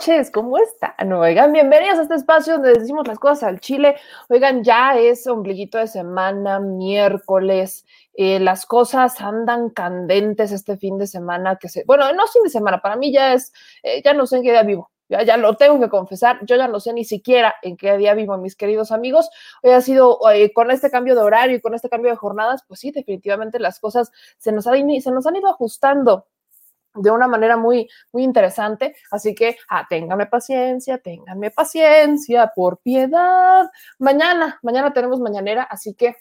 Noches, ¿cómo están? Oigan, bienvenidos a este espacio donde decimos las cosas al chile. Oigan, ya es ombliguito de semana, miércoles, eh, las cosas andan candentes este fin de semana que se, bueno, no fin de semana, para mí ya es, eh, ya no sé en qué día vivo. Ya, ya lo tengo que confesar, yo ya no sé ni siquiera en qué día vivo, mis queridos amigos. Hoy ha sido, eh, con este cambio de horario y con este cambio de jornadas, pues sí, definitivamente las cosas se nos, han, se nos han ido ajustando de una manera muy, muy interesante. Así que, ah, ténganme paciencia, ténganme paciencia, por piedad. Mañana, mañana tenemos mañanera, así que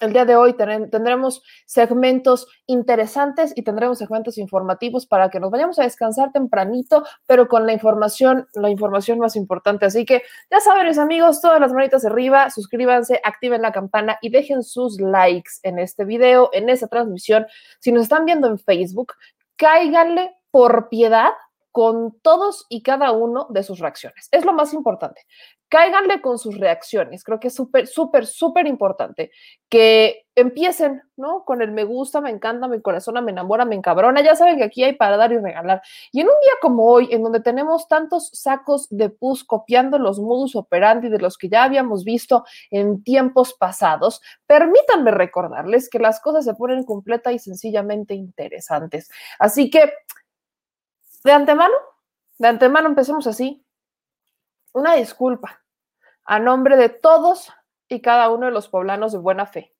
el día de hoy tendremos segmentos interesantes y tendremos segmentos informativos para que nos vayamos a descansar tempranito, pero con la información, la información más importante. Así que ya saben, mis amigos, todas las manitas arriba, suscríbanse, activen la campana y dejen sus likes en este video, en esta transmisión. Si nos están viendo en Facebook, cáiganle por piedad con todos y cada uno de sus reacciones. Es lo más importante. Cáiganle con sus reacciones. Creo que es súper, súper, súper importante que empiecen, ¿no? Con el me gusta, me encanta, mi corazón me enamora, me encabrona. Ya saben que aquí hay para dar y regalar. Y en un día como hoy, en donde tenemos tantos sacos de pus copiando los modus operandi de los que ya habíamos visto en tiempos pasados, permítanme recordarles que las cosas se ponen completa y sencillamente interesantes. Así que de antemano, de antemano empecemos así. Una disculpa a nombre de todos y cada uno de los poblanos de buena fe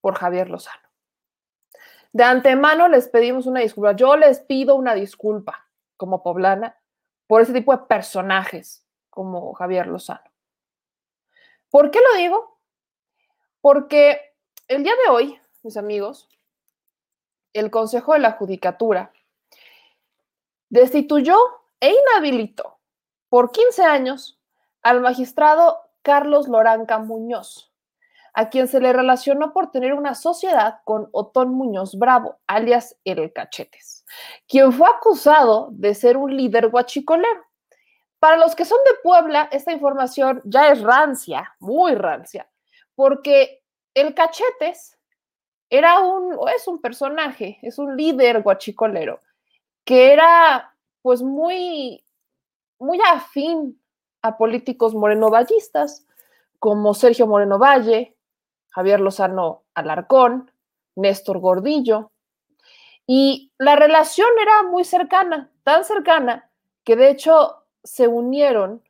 por Javier Lozano. De antemano les pedimos una disculpa. Yo les pido una disculpa como poblana por ese tipo de personajes como Javier Lozano. ¿Por qué lo digo? Porque el día de hoy, mis amigos, el Consejo de la Judicatura destituyó e inhabilitó por 15 años al magistrado Carlos Loranca Muñoz, a quien se le relacionó por tener una sociedad con Otón Muñoz Bravo, alias El Cachetes, quien fue acusado de ser un líder guachicolero. Para los que son de Puebla, esta información ya es rancia, muy rancia, porque el Cachetes era un, o es un personaje, es un líder guachicolero que era pues muy, muy afín a políticos morenovallistas como Sergio Moreno Valle, Javier Lozano Alarcón, Néstor Gordillo. Y la relación era muy cercana, tan cercana, que de hecho se unieron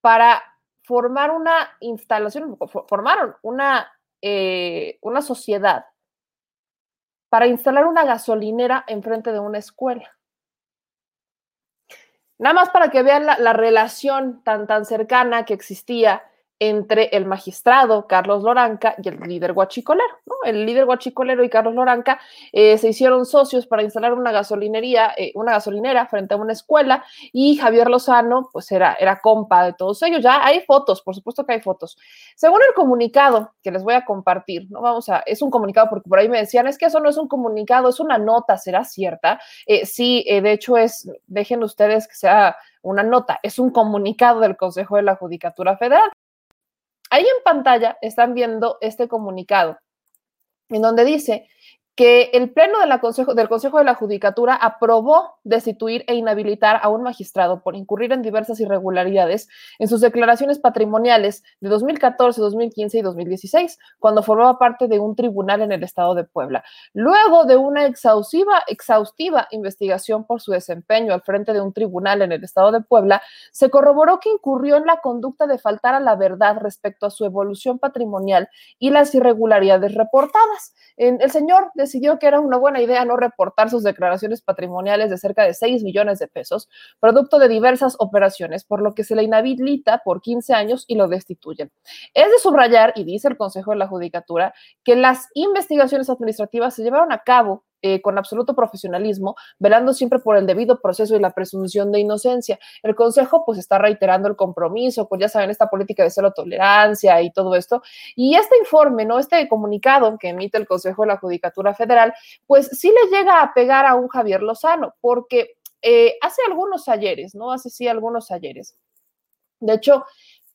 para formar una instalación, formaron una, eh, una sociedad para instalar una gasolinera enfrente de una escuela. Nada más para que vean la, la relación tan, tan cercana que existía entre el magistrado Carlos Loranca y el líder guachicolero. ¿no? El líder guachicolero y Carlos Loranca eh, se hicieron socios para instalar una gasolinería, eh, una gasolinera frente a una escuela y Javier Lozano pues era, era compa de todos ellos. Ya hay fotos, por supuesto que hay fotos. Según el comunicado que les voy a compartir, no vamos a, es un comunicado porque por ahí me decían, es que eso no es un comunicado, es una nota, ¿será cierta? Eh, sí, de hecho es, dejen ustedes que sea una nota, es un comunicado del Consejo de la Judicatura Federal. Ahí en pantalla están viendo este comunicado, en donde dice que el Pleno de Consejo, del Consejo de la Judicatura aprobó destituir e inhabilitar a un magistrado por incurrir en diversas irregularidades en sus declaraciones patrimoniales de 2014, 2015 y 2016, cuando formaba parte de un tribunal en el estado de Puebla. Luego de una exhaustiva, exhaustiva investigación por su desempeño al frente de un tribunal en el estado de Puebla, se corroboró que incurrió en la conducta de faltar a la verdad respecto a su evolución patrimonial y las irregularidades reportadas. el señor decidió que era una buena idea no reportar sus declaraciones patrimoniales de cerca de 6 millones de pesos, producto de diversas operaciones, por lo que se le inhabilita por 15 años y lo destituyen. Es de subrayar, y dice el Consejo de la Judicatura, que las investigaciones administrativas se llevaron a cabo eh, con absoluto profesionalismo, velando siempre por el debido proceso y la presunción de inocencia. El Consejo pues está reiterando el compromiso, pues ya saben, esta política de cero tolerancia y todo esto. Y este informe, ¿no? Este comunicado que emite el Consejo de la Judicatura Federal, pues sí le llega a pegar a un Javier Lozano, porque eh, hace algunos ayeres, ¿no? Hace sí algunos ayeres. De hecho,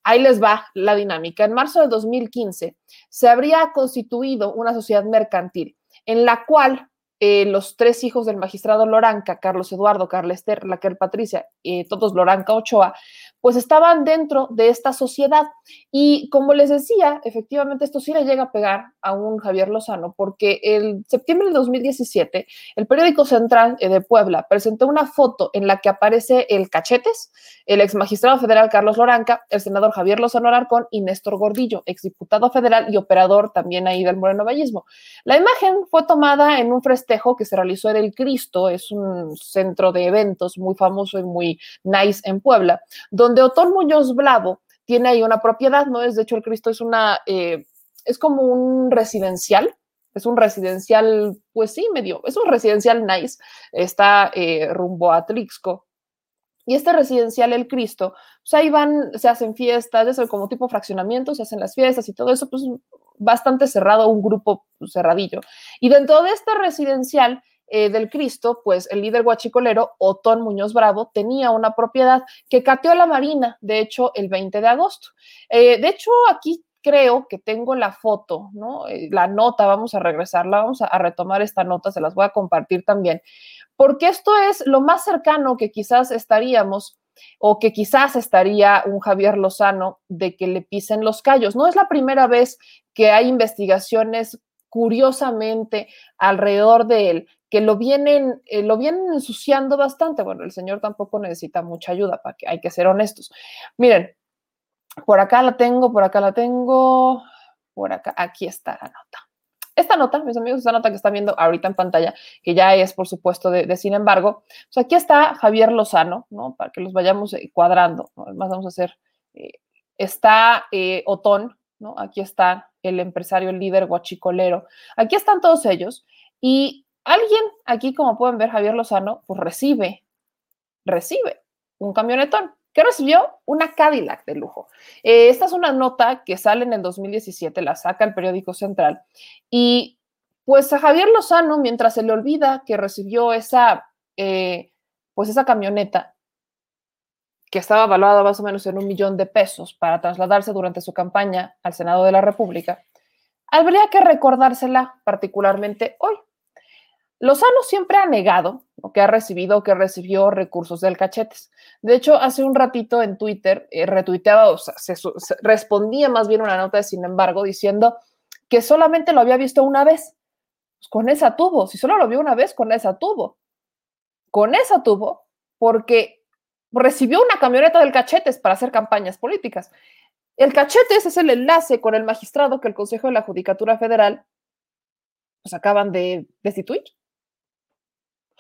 ahí les va la dinámica. En marzo de 2015 se habría constituido una sociedad mercantil en la cual eh, los tres hijos del magistrado Loranca, Carlos Eduardo, Carla Esther, Raquel Patricia, y todos Loranca Ochoa, pues estaban dentro de esta sociedad. Y como les decía, efectivamente esto sí le llega a pegar a un Javier Lozano, porque el septiembre de 2017, el periódico central eh, de Puebla presentó una foto en la que aparece el Cachetes, el ex magistrado federal Carlos Loranca, el senador Javier Lozano Alarcón y Néstor Gordillo, exdiputado federal y operador también ahí del Moreno Vallismo. La imagen fue tomada en un que se realizó en el Cristo, es un centro de eventos muy famoso y muy nice en Puebla, donde Otón Muñoz Blavo tiene ahí una propiedad, ¿no? Es de hecho el Cristo es una, eh, es como un residencial, es un residencial, pues sí, medio, es un residencial nice, está eh, rumbo a Trixco. Y este residencial El Cristo, pues ahí van, se hacen fiestas, es como tipo fraccionamiento, se hacen las fiestas y todo eso, pues bastante cerrado, un grupo cerradillo. Y dentro de este residencial eh, del Cristo, pues el líder guachicolero, Otón Muñoz Bravo, tenía una propiedad que cateó la Marina, de hecho, el 20 de agosto. Eh, de hecho, aquí creo que tengo la foto, ¿no? Eh, la nota, vamos a regresarla, vamos a, retomar esta nota, se las voy a compartir también, porque esto es lo más cercano que quizás estaríamos o que quizás estaría un Javier Lozano de que le pisen los callos. No es la primera vez que hay investigaciones curiosamente alrededor de él que lo vienen, eh, lo vienen ensuciando bastante. Bueno, el señor tampoco necesita mucha ayuda, para que hay que ser honestos. Miren, por acá la tengo, por acá la tengo, por acá, aquí está la nota. Esta nota, mis amigos, esta nota que están viendo ahorita en pantalla, que ya es, por supuesto, de, sin embargo, pues aquí está Javier Lozano, ¿no? Para que los vayamos eh, cuadrando, ¿no? Además, vamos a hacer, eh, está Otón, ¿no? Aquí está el empresario, el líder guachicolero, aquí están todos ellos, y alguien aquí, como pueden ver, Javier Lozano, pues recibe, recibe un camionetón. ¿Qué recibió? Una Cadillac de lujo. Eh, esta es una nota que sale en el 2017, la saca el periódico Central. Y pues a Javier Lozano, mientras se le olvida que recibió esa, eh, pues esa camioneta, que estaba valuada más o menos en un millón de pesos para trasladarse durante su campaña al Senado de la República, habría que recordársela particularmente hoy, Lozano siempre ha negado que ha recibido o que recibió recursos del cachetes. De hecho, hace un ratito en Twitter eh, retuiteaba, o sea, se, respondía más bien una nota de sin embargo diciendo que solamente lo había visto una vez, Pues con esa tuvo, si solo lo vio una vez, con esa tuvo. Con esa tuvo, porque recibió una camioneta del Cachetes para hacer campañas políticas. El Cachetes es el enlace con el magistrado que el Consejo de la Judicatura Federal pues acaban de destituir.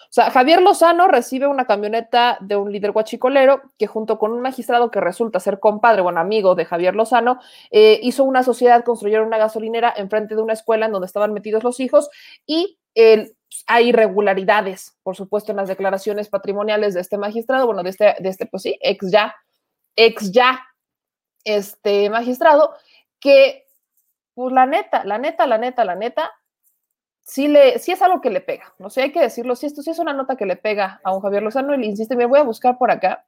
O sea, Javier Lozano recibe una camioneta de un líder guachicolero que junto con un magistrado que resulta ser compadre, o amigo de Javier Lozano, eh, hizo una sociedad, construyeron una gasolinera enfrente de una escuela en donde estaban metidos los hijos y hay irregularidades, por supuesto, en las declaraciones patrimoniales de este magistrado, bueno, de este, de este pues sí, ex ya, ex ya, este magistrado, que, pues la neta, la neta, la neta, la neta, sí, le, es algo que le pega, no sé, hay que decirlo, si esto sí es una nota que le pega a un Javier Lozano, y le insiste, me voy a buscar por acá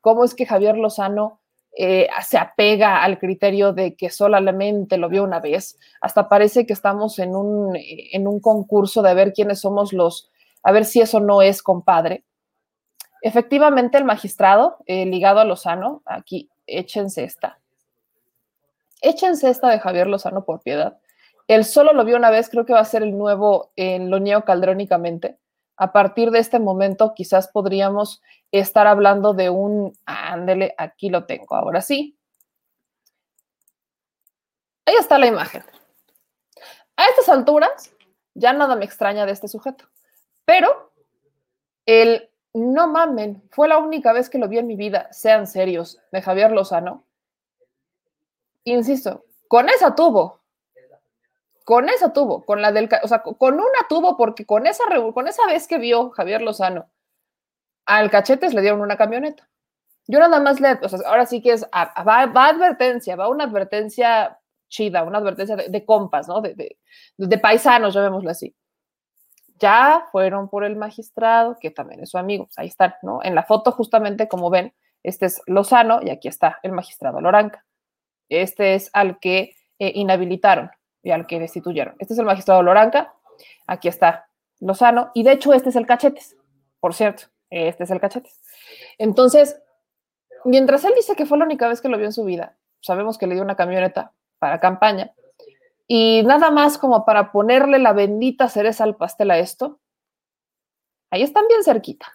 cómo es que Javier Lozano eh, se apega al criterio de que solamente lo vio una vez, hasta parece que estamos en un, en un concurso de ver quiénes somos los, a ver si eso no es compadre. Efectivamente, el magistrado eh, ligado a Lozano, aquí échense esta, échense esta de Javier Lozano por piedad él solo lo vio una vez, creo que va a ser el nuevo en lo neocaldrónicamente. A partir de este momento, quizás podríamos estar hablando de un. Ándele, aquí lo tengo, ahora sí. Ahí está la imagen. A estas alturas, ya nada me extraña de este sujeto. Pero el no mamen, fue la única vez que lo vi en mi vida, sean serios, de Javier Lozano. Insisto, con esa tuvo, con esa tuvo, con la del, o sea, con una tuvo, porque con esa, con esa vez que vio Javier Lozano al Cachetes le dieron una camioneta. Yo nada más le, o sea, ahora sí que es, va, advertencia, va una advertencia chida, una advertencia de, compas, ¿no? De, paisanos, llamémoslo así. Ya fueron por el magistrado, que también es su amigo, pues ahí están, ¿no? En la foto, justamente, como ven, este es Lozano y aquí está el magistrado Loranca. Este es al que eh, inhabilitaron y al que destituyeron. Este es el magistrado Loranca, aquí está Lozano, y de hecho este es el Cachetes, por cierto, este es el Cachetes. Entonces, mientras él dice que fue la única vez que lo vio en su vida, sabemos que le dio una camioneta para campaña, y nada más como para ponerle la bendita cereza al pastel a esto, ahí están bien cerquita.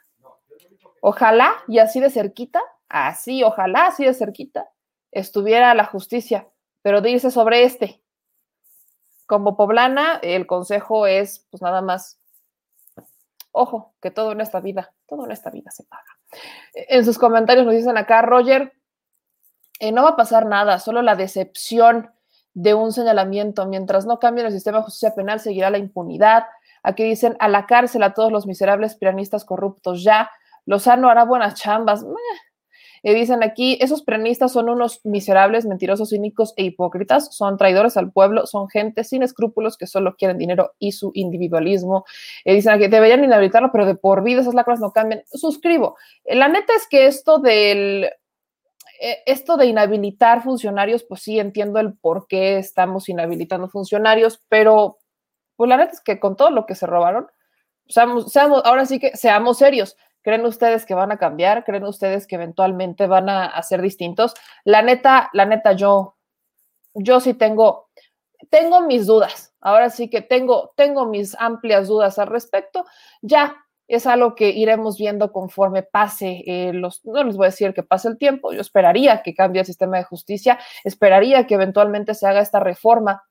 Ojalá y así de cerquita, así, ojalá así de cerquita, estuviera la justicia, pero de irse sobre este, como poblana, el consejo es, pues nada más, ojo, que todo en esta vida, todo en esta vida se paga. En sus comentarios nos dicen acá, Roger, eh, no va a pasar nada, solo la decepción de un señalamiento. Mientras no cambie el sistema de justicia penal, seguirá la impunidad. Aquí dicen, a la cárcel a todos los miserables pianistas corruptos ya. Lozano hará buenas chambas. Eh, dicen aquí, esos prenistas son unos miserables, mentirosos, cínicos e hipócritas, son traidores al pueblo, son gente sin escrúpulos que solo quieren dinero y su individualismo. Eh, dicen aquí, deberían inhabilitarlo, pero de por vida esas lacras no cambian. Suscribo. Eh, la neta es que esto del esto de inhabilitar funcionarios, pues sí entiendo el por qué estamos inhabilitando funcionarios, pero pues la neta es que con todo lo que se robaron, seamos, seamos ahora sí que seamos serios. ¿Creen ustedes que van a cambiar? ¿Creen ustedes que eventualmente van a, ser distintos? La neta, la neta, yo, yo sí tengo, tengo mis dudas. Ahora sí que tengo, tengo mis amplias dudas al respecto. Ya es algo que iremos viendo conforme pase eh, los, no les voy a decir que pase el tiempo, yo esperaría que cambie el sistema de justicia, esperaría que eventualmente se haga esta reforma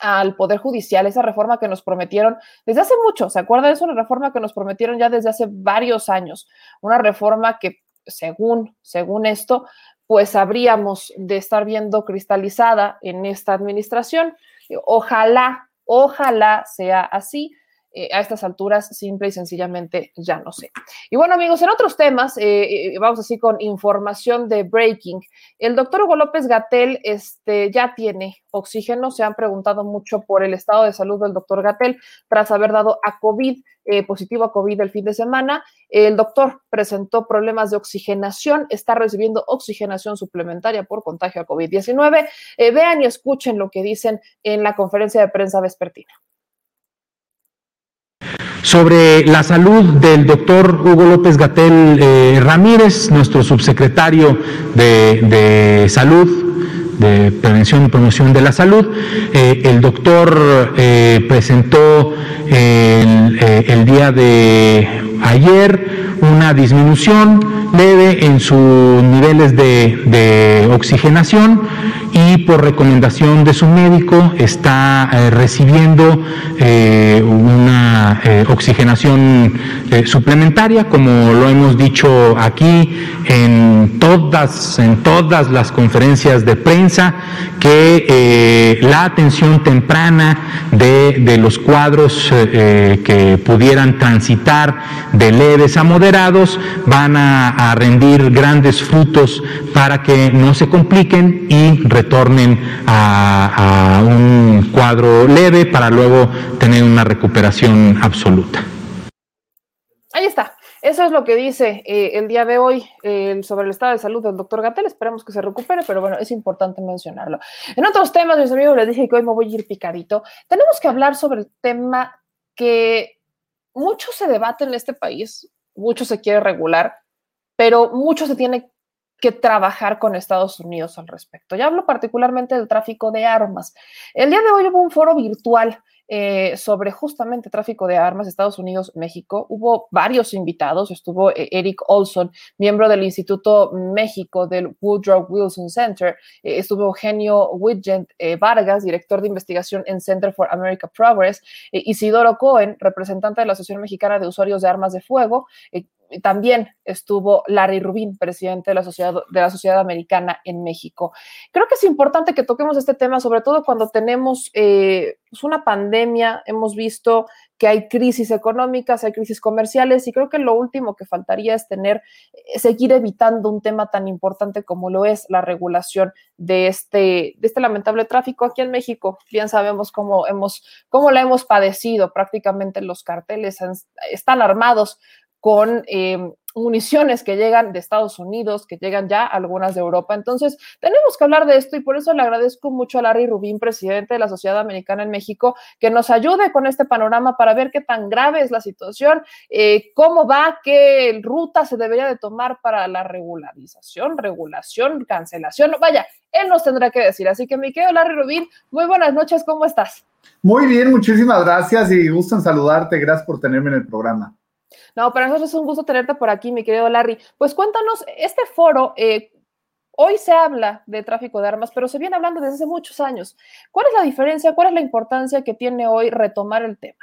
al Poder Judicial, esa reforma que nos prometieron desde hace mucho, ¿se acuerdan? Es una reforma que nos prometieron ya desde hace varios años, una reforma que según, según esto, pues habríamos de estar viendo cristalizada en esta administración. Ojalá, ojalá sea así. Eh, a estas alturas simple y sencillamente ya no sé. Y bueno, amigos, en otros temas, eh, eh, vamos así con información de Breaking. El doctor Hugo López Gatel este, ya tiene oxígeno. Se han preguntado mucho por el estado de salud del doctor Gatel tras haber dado a COVID, positivo a COVID el fin de semana. El doctor presentó problemas de oxigenación, está recibiendo oxigenación suplementaria por contagio a COVID-19. vean y escuchen lo que dicen en la conferencia de prensa vespertina sobre la salud del doctor Hugo López Gatel eh, Ramírez, nuestro subsecretario de, Salud, de Prevención y Promoción de la Salud. Eh, el doctor eh, presentó el, el día de ayer una disminución leve en sus niveles de, oxigenación y por recomendación de su médico está eh, recibiendo eh, una eh, oxigenación suplementaria, como lo hemos dicho aquí en todas, en todas las conferencias de prensa, que la atención temprana de, de los cuadros que pudieran transitar de leves a moderados van a, a rendir grandes frutos para que no se compliquen y retornen a, un cuadro leve para luego tener una recuperación absoluta. Ahí está. Eso es lo que dice eh, el día de hoy sobre el estado de salud del doctor Gatel. Esperemos que se recupere, pero bueno, es importante mencionarlo. En otros temas, mis amigos, les dije que hoy me voy a ir picadito. Tenemos que hablar sobre el tema que mucho se debate en este país, mucho se quiere regular, pero mucho se tiene que trabajar con Estados Unidos al respecto. Ya hablo particularmente del tráfico de armas. El día de hoy hubo un foro virtual eh, sobre justamente tráfico de armas Estados Unidos, México. Hubo varios invitados, estuvo eh, Eric Olson, miembro del Instituto México del Woodrow Wilson Center, eh, estuvo Eugenio Widgent Vargas, director de investigación en Center for America Progress, Isidoro Cohen, representante de la Asociación Mexicana de Usuarios de Armas de Fuego, también estuvo Larry Rubin, presidente de la, Sociedad, de la Sociedad Americana en México. Creo que es importante que toquemos este tema, sobre todo cuando tenemos eh, una pandemia, hemos visto que hay crisis económicas, hay crisis comerciales y creo que lo último que faltaría es tener, eh, seguir evitando un tema tan importante como lo es la regulación de este, de este lamentable tráfico aquí en México. Bien sabemos cómo, hemos, cómo la hemos padecido, prácticamente los carteles están armados con eh, municiones que llegan de Estados Unidos, que llegan ya algunas de Europa. Entonces, tenemos que hablar de esto y por eso le agradezco mucho a Larry Rubín, presidente de la Sociedad Americana en México, que nos ayude con este panorama para ver qué tan grave es la situación, eh, cómo va, qué ruta se debería de tomar para la regularización, regulación, cancelación. Vaya, él nos tendrá que decir. Así que, mi querido Larry Rubín, muy buenas noches, ¿cómo estás? Muy bien, muchísimas gracias y gusto en saludarte. Gracias por tenerme en el programa. No, para nosotros es un gusto tenerte por aquí, mi querido Larry. Pues cuéntanos, este foro, eh, hoy se habla de tráfico de armas, pero se viene hablando desde hace muchos años. ¿Cuál es la diferencia, cuál es la importancia que tiene hoy retomar el tema?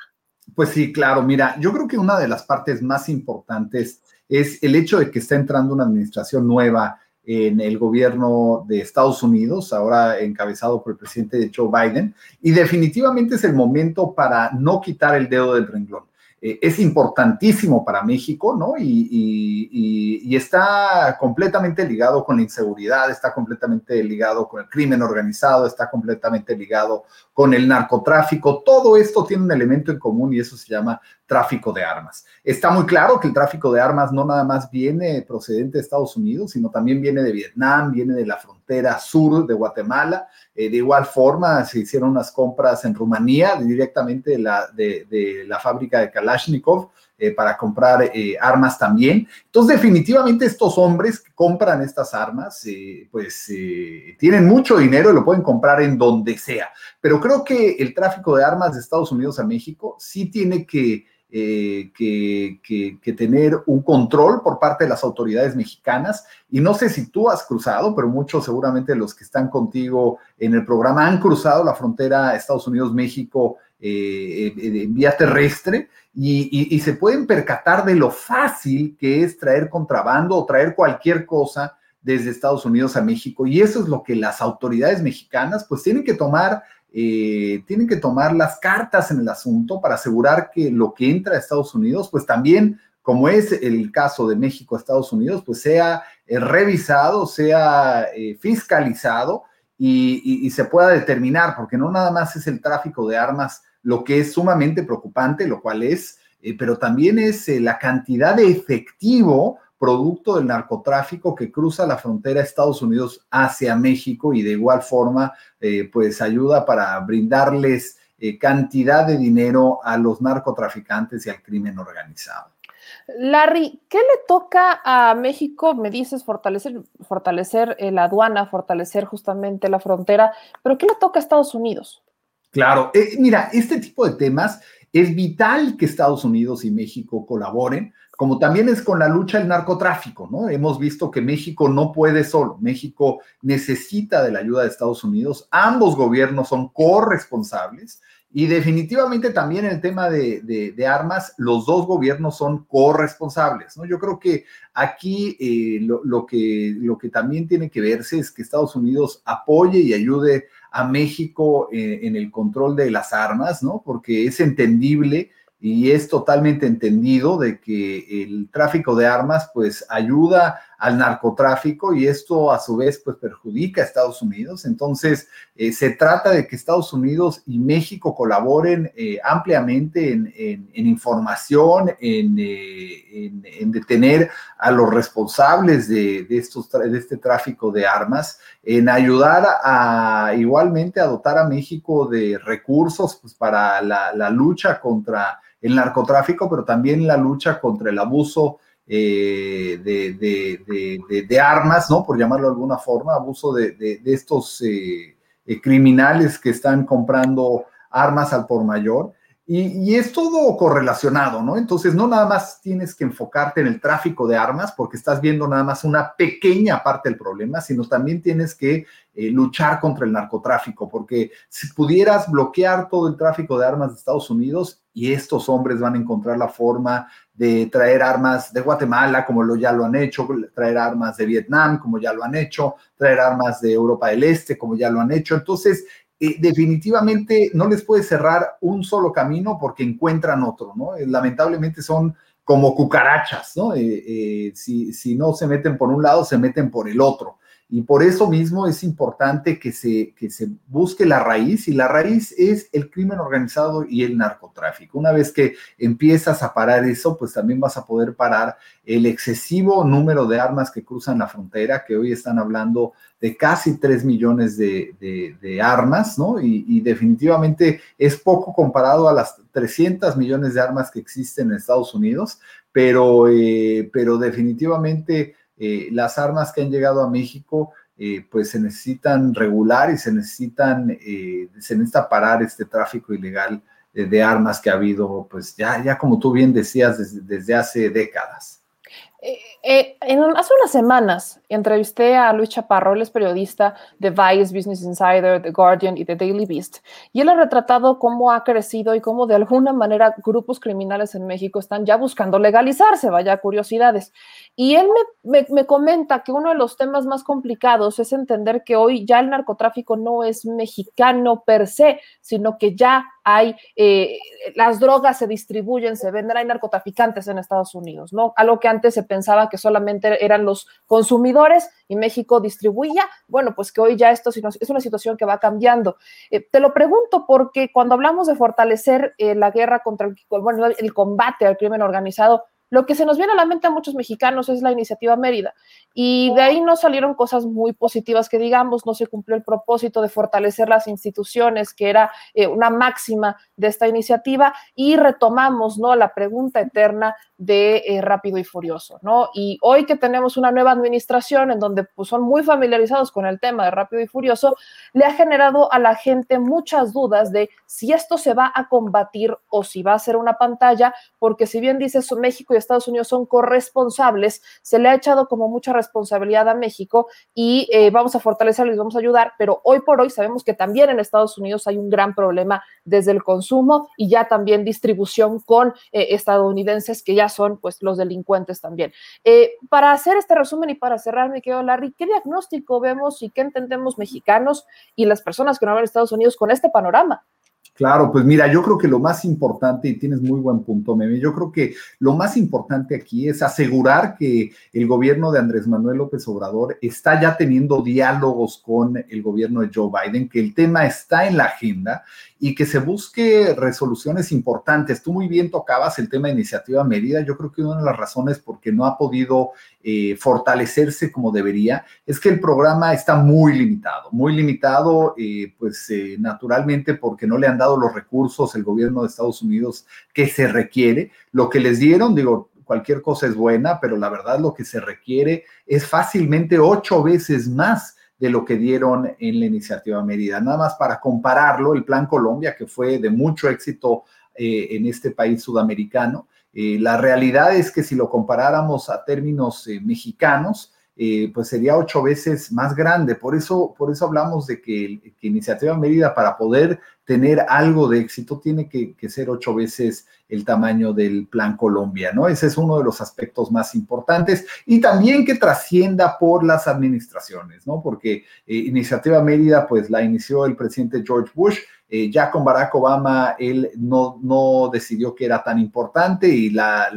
Pues sí, claro, mira, yo creo que una de las partes más importantes es el hecho de que está entrando una administración nueva en el gobierno de Estados Unidos, ahora encabezado por el presidente Joe Biden, y definitivamente es el momento para no quitar el dedo del renglón. Eh, es importantísimo para México, ¿no? Y, está completamente ligado con la inseguridad, está completamente ligado con el crimen organizado, está completamente ligado con el narcotráfico. Todo esto tiene un elemento en común y eso se llama tráfico de armas. Está muy claro que el tráfico de armas no nada más viene procedente de Estados Unidos, sino también viene de Vietnam, viene de la frontera sur de Guatemala. Eh, de igual forma, se hicieron unas compras en Rumanía directamente de la, de, la fábrica de Kalashnikov eh, para comprar eh, armas también. Entonces, definitivamente estos hombres que compran estas armas, pues tienen mucho dinero y lo pueden comprar en donde sea. Pero creo que el tráfico de armas de Estados Unidos a México sí tiene que eh, que, tener un control por parte de las autoridades mexicanas. Y no sé si tú has cruzado, pero muchos seguramente los que están contigo en el programa han cruzado la frontera Estados Unidos-México eh, en vía terrestre y, y se pueden percatar de lo fácil que es traer contrabando o traer cualquier cosa desde Estados Unidos a México. Y eso es lo que las autoridades mexicanas pues tienen que tomar eh, tienen que tomar las cartas en el asunto para asegurar que lo que entra a Estados Unidos, pues también, como es el caso de México a Estados Unidos, pues sea eh, revisado, sea eh, fiscalizado y, se pueda determinar, porque no nada más es el tráfico de armas lo que es sumamente preocupante, lo cual es, eh, pero también es la cantidad de efectivo producto del narcotráfico que cruza la frontera Estados Unidos hacia México y de igual forma, eh, pues ayuda para brindarles eh, cantidad de dinero a los narcotraficantes y al crimen organizado. Larry, ¿qué le toca a México? Me dices fortalecer, fortalecer eh, la aduana, fortalecer justamente la frontera, pero ¿qué le toca a Estados Unidos? Claro, eh, mira, este tipo de temas es vital que Estados Unidos y México colaboren, como también es con la lucha del narcotráfico, ¿no? Hemos visto que México no puede solo, México necesita de la ayuda de Estados Unidos, ambos gobiernos son corresponsables y definitivamente también el tema de, armas, los dos gobiernos son corresponsables, ¿no? Yo creo que aquí eh, lo, que, lo que también tiene que verse es que Estados Unidos apoye y ayude a México eh, en el control de las armas, ¿no? Porque es entendible y es totalmente entendido de que el tráfico de armas pues ayuda al narcotráfico y esto a su vez pues perjudica a Estados Unidos. Entonces eh, se trata de que Estados Unidos y México colaboren eh, ampliamente en, información, eh, en, detener a los responsables de, estos, de este tráfico de armas, en ayudar a igualmente a dotar a México de recursos pues, para la lucha contra el narcotráfico, pero también la lucha contra el abuso eh, de, armas, ¿no? Por llamarlo de alguna forma, abuso de, estos eh, eh, criminales que están comprando armas al por mayor. Y, es todo correlacionado, ¿no? Entonces, no nada más tienes que enfocarte en el tráfico de armas, porque estás viendo nada más una pequeña parte del problema, sino también tienes que eh, luchar contra el narcotráfico, porque si pudieras bloquear todo el tráfico de armas de Estados Unidos, y estos hombres van a encontrar la forma de traer armas de Guatemala, como lo, ya lo han hecho, traer armas de Vietnam, como ya lo han hecho, traer armas de Europa del Este, como ya lo han hecho. Entonces, eh, definitivamente no les puede cerrar un solo camino porque encuentran otro, ¿no? Eh, lamentablemente son como cucarachas, ¿no? Eh, si, si, no se meten por un lado, se meten por el otro. Y por eso mismo es importante que se, que se busque la raíz, y la raíz es el crimen organizado y el narcotráfico. Una vez que empiezas a parar eso, pues también vas a poder parar el excesivo número de armas que cruzan la frontera, que hoy están hablando de casi 3 millones de, armas, ¿no? Y, definitivamente es poco comparado a las 300 millones de armas que existen en Estados Unidos, pero, eh, pero definitivamente eh, las armas que han llegado a México, eh, pues se necesitan regular y se necesitan, eh, se necesita parar este tráfico ilegal de, armas que ha habido, pues ya, ya como tú bien decías, desde hace décadas. Eh, eh, hace unas semanas entrevisté a Luis Chaparro, él es periodista de Vice, Business Insider, The Guardian y The Daily Beast, y él ha retratado cómo ha crecido y cómo de alguna manera grupos criminales en México están ya buscando legalizarse, vaya curiosidades. Y él me, me comenta que uno de los temas más complicados es entender que hoy ya el narcotráfico no es mexicano per se, sino que ya hay, eh, las drogas se distribuyen, se venden, hay narcotraficantes en Estados Unidos, ¿no? Algo que antes se pensaba que solamente eran los consumidores y México distribuía, bueno, pues que hoy ya esto es una situación que va cambiando. Eh, te lo pregunto porque cuando hablamos de fortalecer eh, la guerra contra el, bueno, el combate al crimen organizado, lo que se nos viene a la mente a muchos mexicanos es la iniciativa Mérida. Y de ahí no salieron cosas muy positivas que digamos, no se cumplió el propósito de fortalecer las instituciones, que era eh, una máxima de esta iniciativa, y retomamos ¿no? la pregunta eterna de eh, Rápido y Furioso. ¿no? Y hoy que tenemos una nueva administración en donde pues, son muy familiarizados con el tema de Rápido y Furioso, le ha generado a la gente muchas dudas de si esto se va a combatir o si va a ser una pantalla, porque si bien dice México y Estados Unidos son corresponsables, se le ha echado como mucha responsabilidad a México y eh, vamos a fortalecerlo y vamos a ayudar, pero hoy por hoy sabemos que también en Estados Unidos hay un gran problema desde el consumo y ya también distribución con eh, estadounidenses que ya son pues los delincuentes también. Eh, para hacer este resumen y para cerrar, me quedo Larry, ¿qué diagnóstico vemos y qué entendemos mexicanos y las personas que no van a Estados Unidos con este panorama? Claro, pues mira, yo creo que lo más importante, y tienes muy buen punto, Meme, yo creo que lo más importante aquí es asegurar que el gobierno de Andrés Manuel López Obrador está ya teniendo diálogos con el gobierno de Joe Biden, que el tema está en la agenda y que se busque resoluciones importantes. Tú muy bien tocabas el tema de iniciativa medida. Yo creo que una de las razones por qué no ha podido eh, fortalecerse como debería es que el programa está muy limitado, muy limitado, eh, pues eh, naturalmente porque no le han dado los recursos el gobierno de Estados Unidos que se requiere. Lo que les dieron, digo, cualquier cosa es buena, pero la verdad lo que se requiere es fácilmente ocho veces más de lo que dieron en la iniciativa Mérida. Nada más para compararlo, el Plan Colombia, que fue de mucho éxito eh, en este país sudamericano, eh, la realidad es que si lo comparáramos a términos eh, mexicanos, pues sería ocho veces más grande. Por eso, por eso hablamos de que, que Iniciativa Mérida, para poder tener algo de éxito, tiene que, ser ocho veces el tamaño del Plan Colombia, ¿no? Ese es uno de los aspectos más importantes y también que trascienda por las administraciones, ¿no? Porque Iniciativa Mérida, pues la inició el presidente George Bush eh, ya con Barack Obama, él no, no, decidió que era tan importante y la,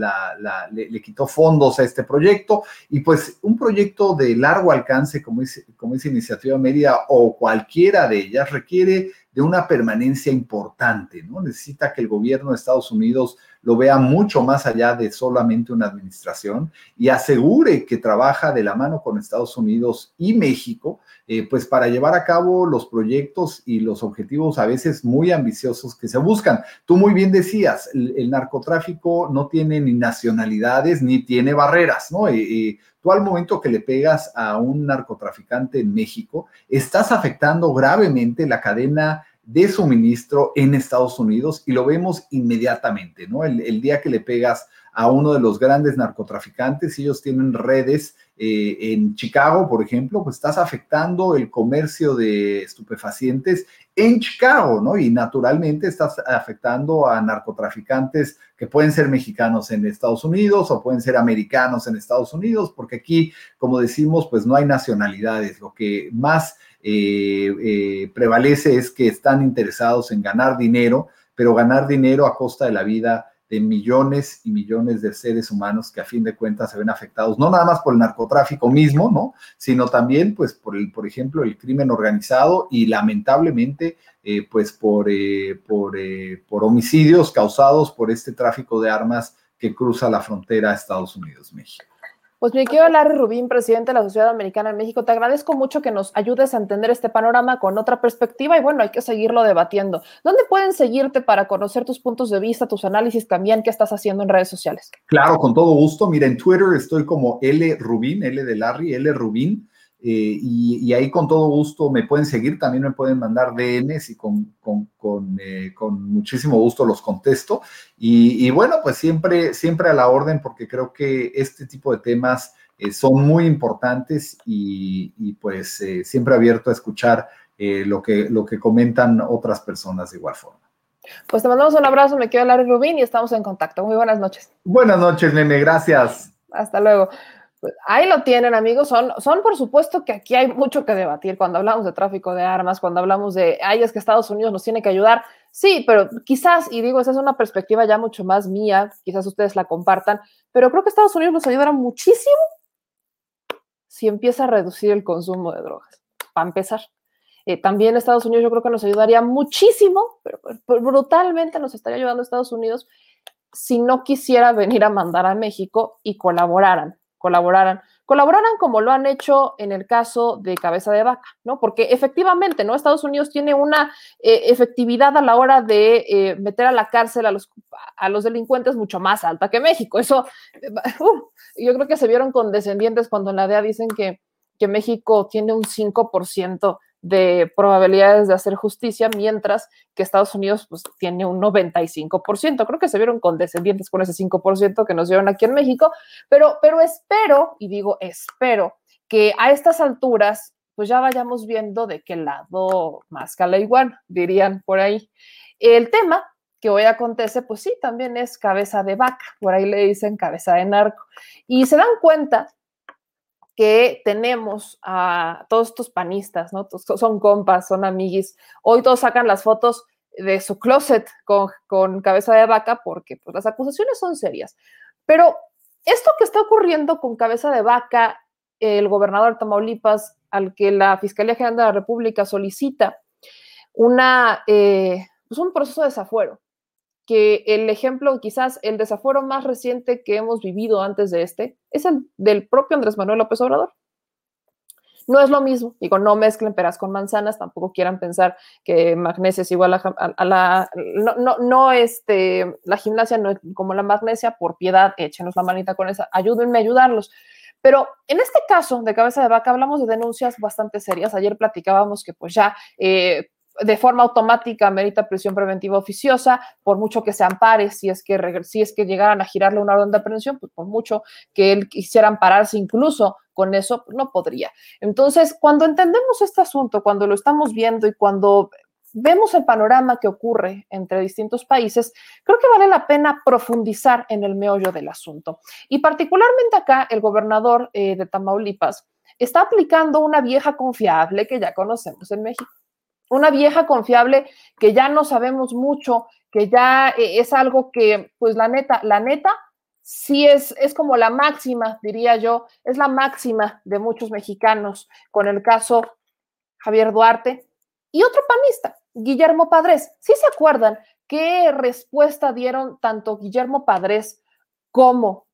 le, quitó fondos a este proyecto. Y pues un proyecto de largo alcance como es, como es Iniciativa Mérida o cualquiera de ellas requiere de una permanencia importante, ¿no? Necesita que el gobierno de Estados Unidos lo vea mucho más allá de solamente una administración y asegure que trabaja de la mano con Estados Unidos y México, eh, pues para llevar a cabo los proyectos y los objetivos a veces muy ambiciosos que se buscan. Tú muy bien decías, el, narcotráfico no tiene ni nacionalidades ni tiene barreras, ¿no? y tú al momento que le pegas a un narcotraficante en México, estás afectando gravemente la cadena de suministro en Estados Unidos y lo vemos inmediatamente, ¿no? El, día que le pegas a uno de los grandes narcotraficantes, ellos tienen redes eh, en Chicago, por ejemplo, pues estás afectando el comercio de estupefacientes en Chicago, ¿no? Y naturalmente estás afectando a narcotraficantes que pueden ser mexicanos en Estados Unidos o pueden ser americanos en Estados Unidos, porque aquí, como decimos, pues no hay nacionalidades. Lo que más eh, eh, prevalece es que están interesados en ganar dinero, pero ganar dinero a costa de la vida de millones y millones de seres humanos que a fin de cuentas se ven afectados, no nada más por el narcotráfico mismo, ¿no? Sino también, pues, por el, por ejemplo, el crimen organizado y lamentablemente, eh, pues, por, por, por homicidios causados por este tráfico de armas que cruza la frontera Estados Unidos-México. Pues mi querido Larry Rubín, presidente de la Sociedad Americana en México, te agradezco mucho que nos ayudes a entender este panorama con otra perspectiva y bueno, hay que seguirlo debatiendo. ¿Dónde pueden seguirte para conocer tus puntos de vista, tus análisis también, qué estás haciendo en redes sociales? Claro, con todo gusto. Mira, en Twitter estoy como L Rubín, L de Larry, L Rubín. Eh, y, ahí con todo gusto me pueden seguir, también me pueden mandar DNs y con, con, con, eh, con muchísimo gusto los contesto. Y, y, bueno, pues siempre, siempre a la orden porque creo que este tipo de temas eh, son muy importantes y, y pues siempre abierto a escuchar lo, que, lo que comentan otras personas de igual forma. Pues te mandamos un abrazo, me quedo Larry Rubín y estamos en contacto. Muy buenas noches. Buenas noches, nene, gracias. Hasta luego. Ahí lo tienen, amigos. Son, son, por supuesto, que aquí hay mucho que debatir cuando hablamos de tráfico de armas, cuando hablamos de, ay, es que Estados Unidos nos tiene que ayudar. Sí, pero quizás, y digo, esa es una perspectiva ya mucho más mía, quizás ustedes la compartan, pero creo que Estados Unidos nos ayudará muchísimo si empieza a reducir el consumo de drogas, para empezar. Eh, también Estados Unidos yo creo que nos ayudaría muchísimo, pero, pero brutalmente nos estaría ayudando Estados Unidos si no quisiera venir a mandar a México y colaboraran colaboraran, colaboraran como lo han hecho en el caso de Cabeza de Vaca, ¿no? Porque efectivamente, ¿no? Estados Unidos tiene una eh, efectividad a la hora de eh, meter a la cárcel a los, a los delincuentes mucho más alta que México. Eso, uh, yo creo que se vieron condescendientes cuando en la DEA dicen que, que México tiene un 5% de probabilidades de hacer justicia, mientras que Estados Unidos pues, tiene un 95%. Creo que se vieron condescendientes con ese 5% que nos dieron aquí en México, pero, pero espero, y digo espero, que a estas alturas pues ya vayamos viendo de qué lado más cala igual, dirían por ahí. El tema que hoy acontece, pues sí, también es cabeza de vaca, por ahí le dicen cabeza de narco. Y se dan cuenta que tenemos a todos estos panistas, ¿no? Son compas, son amiguis. Hoy todos sacan las fotos de su closet con, cabeza de vaca porque pues, las acusaciones son serias. Pero esto que está ocurriendo con cabeza de vaca, el gobernador Tamaulipas, al que la Fiscalía General de la República solicita una, eh, pues un proceso de desafuero, que el ejemplo, quizás el desafuero más reciente que hemos vivido antes de este, es el del propio Andrés Manuel López Obrador, No es lo mismo, digo, no mezclen peras con manzanas, tampoco quieran pensar que magnesia es igual a, la, no, no, no, este, la gimnasia no es como la magnesia, por piedad, échenos la manita con esa, ayúdenme a ayudarlos. Pero en este caso de cabeza de vaca hablamos de denuncias bastante serias. Ayer platicábamos que pues ya eh, de forma automática merita prisión preventiva oficiosa, por mucho que se ampare, si es que, si es que llegaran a girarle una orden de aprehensión, pues por mucho que él quisiera ampararse incluso con eso, pues no podría. Entonces, cuando entendemos este asunto, cuando lo estamos viendo y cuando vemos el panorama que ocurre entre distintos países, creo que vale la pena profundizar en el meollo del asunto. Y particularmente acá, el gobernador eh, de Tamaulipas está aplicando una vieja confiable que ya conocemos en México. Una vieja confiable que ya no sabemos mucho, que ya eh, es algo que, pues la neta, la neta, sí es, es como la máxima, diría yo, es la máxima de muchos mexicanos, con el caso Javier Duarte y otro panista, Guillermo Padres. ¿Sí se acuerdan qué respuesta dieron tanto Guillermo Padres como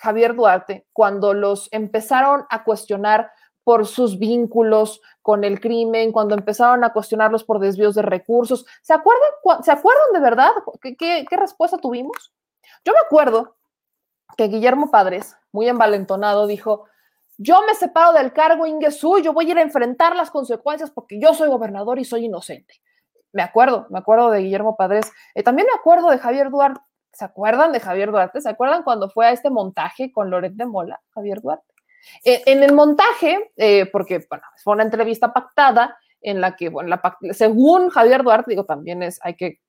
Javier Duarte cuando los empezaron a cuestionar por sus vínculos con el crimen, cuando empezaron a cuestionarlos por desvíos de recursos? ¿Se acuerdan, ¿se acuerdan de verdad qué, qué respuesta tuvimos? Yo me acuerdo que Guillermo Padres, muy envalentonado, dijo, yo me separo del cargo Ingesu, yo voy a ir a enfrentar las consecuencias porque yo soy gobernador y soy inocente me acuerdo, me acuerdo de Guillermo Padres, eh, también me acuerdo de Javier Duarte, ¿se acuerdan de Javier Duarte? ¿Se acuerdan cuando fue a este montaje con Loret de Mola, Javier Duarte? Eh, en el montaje, eh, porque fue una entrevista pactada en la que, según Javier Duarte, digo, también es, hay que,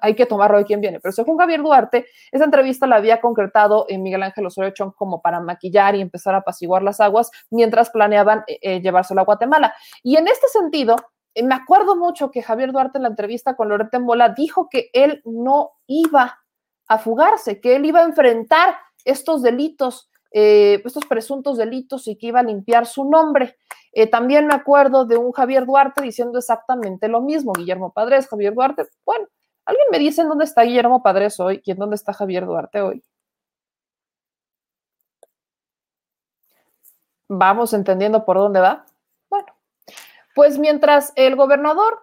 hay que tomarlo de quién viene, pero según Javier Duarte, esa entrevista la había concretado en Miguel Ángel Osorio Chong como para maquillar y empezar a apaciguar las aguas mientras planeaban llevárselo a Guatemala. Y en este sentido, eh, me acuerdo mucho que Javier Duarte en la entrevista con Loretta Mola dijo que él no iba a fugarse, que él iba a enfrentar estos delitos, eh, estos presuntos delitos y que iba a limpiar su nombre. Eh, también me acuerdo de un Javier Duarte diciendo exactamente lo mismo, Guillermo Padres, Javier Duarte. Bueno, ¿alguien me dice en dónde está Guillermo Padres hoy y en dónde está Javier Duarte hoy? Vamos entendiendo por dónde va. Pues mientras el gobernador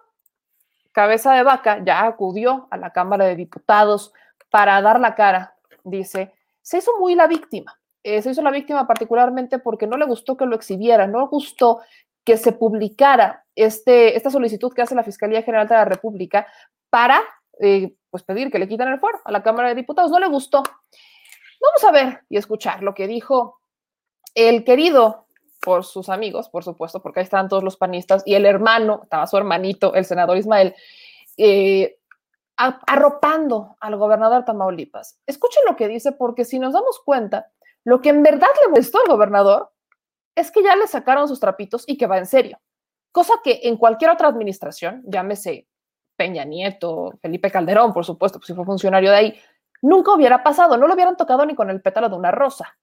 Cabeza de Vaca ya acudió a la Cámara de Diputados para dar la cara, dice, se hizo muy la víctima. Eh, se hizo la víctima particularmente porque no le gustó que lo exhibiera, no le gustó que se publicara este, esta solicitud que hace la Fiscalía General de la República para eh, pues pedir que le quiten el fuero a la Cámara de Diputados. No le gustó. Vamos a ver y escuchar lo que dijo el querido por sus amigos, por supuesto, porque ahí estaban todos los panistas, y el hermano, estaba su hermanito, el senador Ismael, eh, arropando al gobernador Tamaulipas. Escuchen lo que dice, porque si nos damos cuenta, lo que en verdad le molestó al gobernador es que ya le sacaron sus trapitos y que va en serio. Cosa que en cualquier otra administración, llámese Peña Nieto, Felipe Calderón, por supuesto, pues si fue funcionario de ahí, nunca hubiera pasado, no lo hubieran tocado ni con el pétalo de una rosa.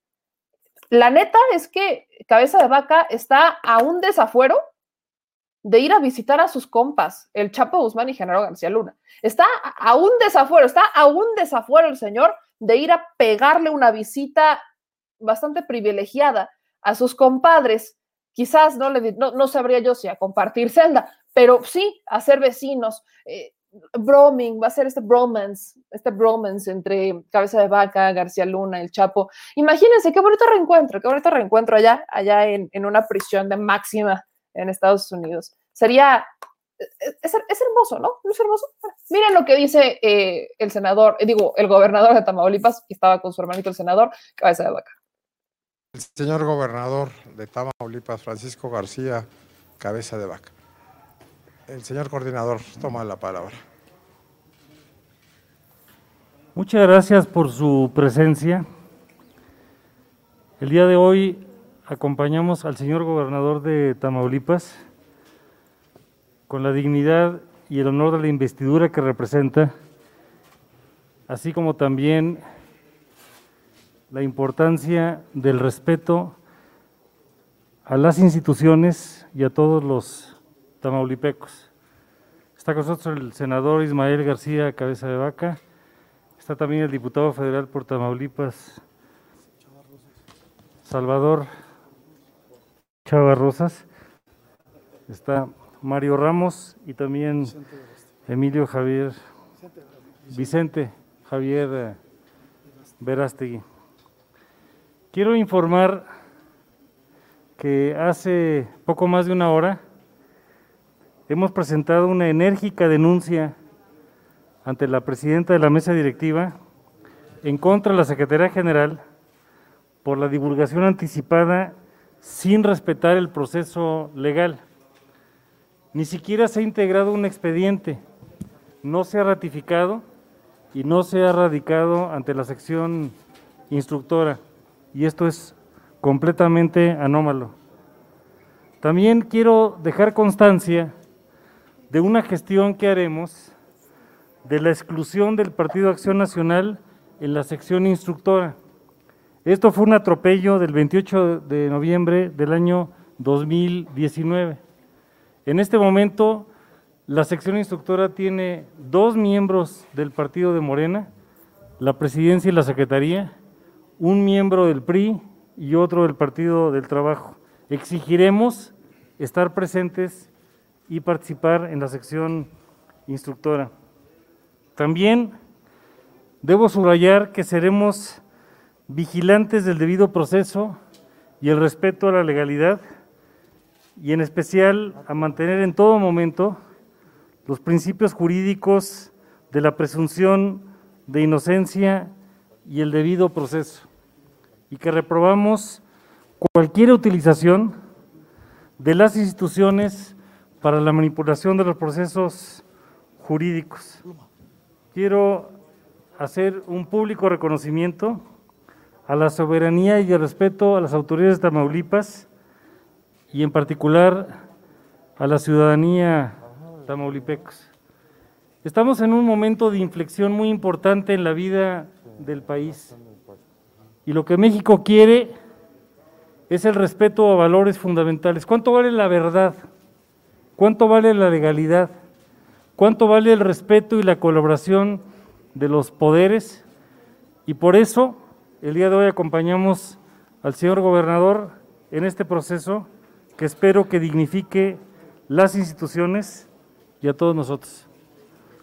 La neta es que Cabeza de Vaca está a un desafuero de ir a visitar a sus compas, el Chapo Guzmán y Genaro García Luna. Está a un desafuero, está a un desafuero el señor de ir a pegarle una visita bastante privilegiada a sus compadres. Quizás no, le, no, sabría yo si a compartir celda, pero sí a ser vecinos. Eh, broming, va a ser este bromance, este bromance entre Cabeza de Vaca, García Luna, el Chapo. Imagínense qué bonito reencuentro, qué bonito reencuentro allá, allá en, una prisión de máxima en Estados Unidos. Sería, es, hermoso, ¿no? ¿No es hermoso? Miren lo que dice eh, el senador, eh, digo, el gobernador de Tamaulipas, que estaba con su hermanito el senador, Cabeza de Vaca. El señor gobernador de Tamaulipas, Francisco García, Cabeza de Vaca. El señor coordinador toma la palabra. Muchas gracias por su presencia. El día de hoy acompañamos al señor gobernador de Tamaulipas con la dignidad y el honor de la investidura que representa, así como también la importancia del respeto a las instituciones y a todos los tamaulipecos. Está con nosotros el senador Ismael García Cabeza de Vaca. Está también el diputado federal por Tamaulipas, Salvador Chava Rosas. está Mario Ramos y también Emilio Javier, Vicente Javier Verástegui. Quiero informar que hace poco más de una hora hemos presentado una enérgica denuncia ante la presidenta de la mesa directiva en contra de la Secretaría General por la divulgación anticipada sin respetar el proceso legal. Ni siquiera se ha integrado un expediente, no se ha ratificado y no se ha radicado ante la sección instructora. Y esto es completamente anómalo. También quiero dejar constancia de una gestión que haremos de la exclusión del Partido Acción Nacional en la sección instructora. Esto fue un atropello del 28 de noviembre del año 2019. En este momento, la sección instructora tiene dos miembros del partido de Morena, la presidencia y la secretaría, un miembro del PRI y otro del Partido del Trabajo. Exigiremos estar presentes y participar en la sección instructora. También debo subrayar que seremos vigilantes del debido proceso y el respeto a la legalidad y en especial a mantener en todo momento los principios jurídicos de la presunción de inocencia y el debido proceso y que reprobamos cualquier utilización de las instituciones para la manipulación de los procesos jurídicos. Quiero hacer un público reconocimiento a la soberanía y el respeto a las autoridades de Tamaulipas y en particular a la ciudadanía tamaulipecos. Estamos en un momento de inflexión muy importante en la vida del país y lo que México quiere es el respeto a valores fundamentales. ¿Cuánto vale la verdad? ¿Cuánto vale la legalidad? cuánto vale el respeto y la colaboración de los poderes y por eso el día de hoy acompañamos al señor gobernador en este proceso que espero que dignifique las instituciones y a todos nosotros.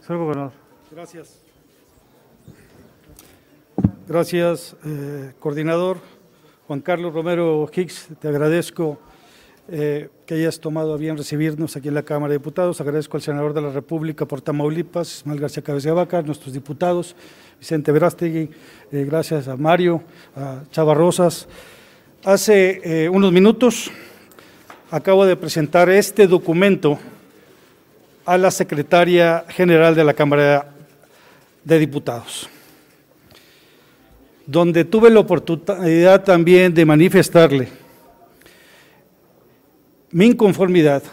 Señor gobernador. Gracias. Gracias, eh, coordinador. Juan Carlos Romero Hicks, te agradezco eh, que hayas tomado a bien recibirnos aquí en la Cámara de Diputados. Agradezco al senador de la República por Tamaulipas, Ismael García Cabeza Vaca, nuestros diputados, Vicente Verástegui, eh, gracias a Mario, a Chava Rosas. Hace unos minutos acabo de presentar este documento a la secretaria general de la Cámara de Diputados, donde tuve la oportunidad también de manifestarle mi inconformidad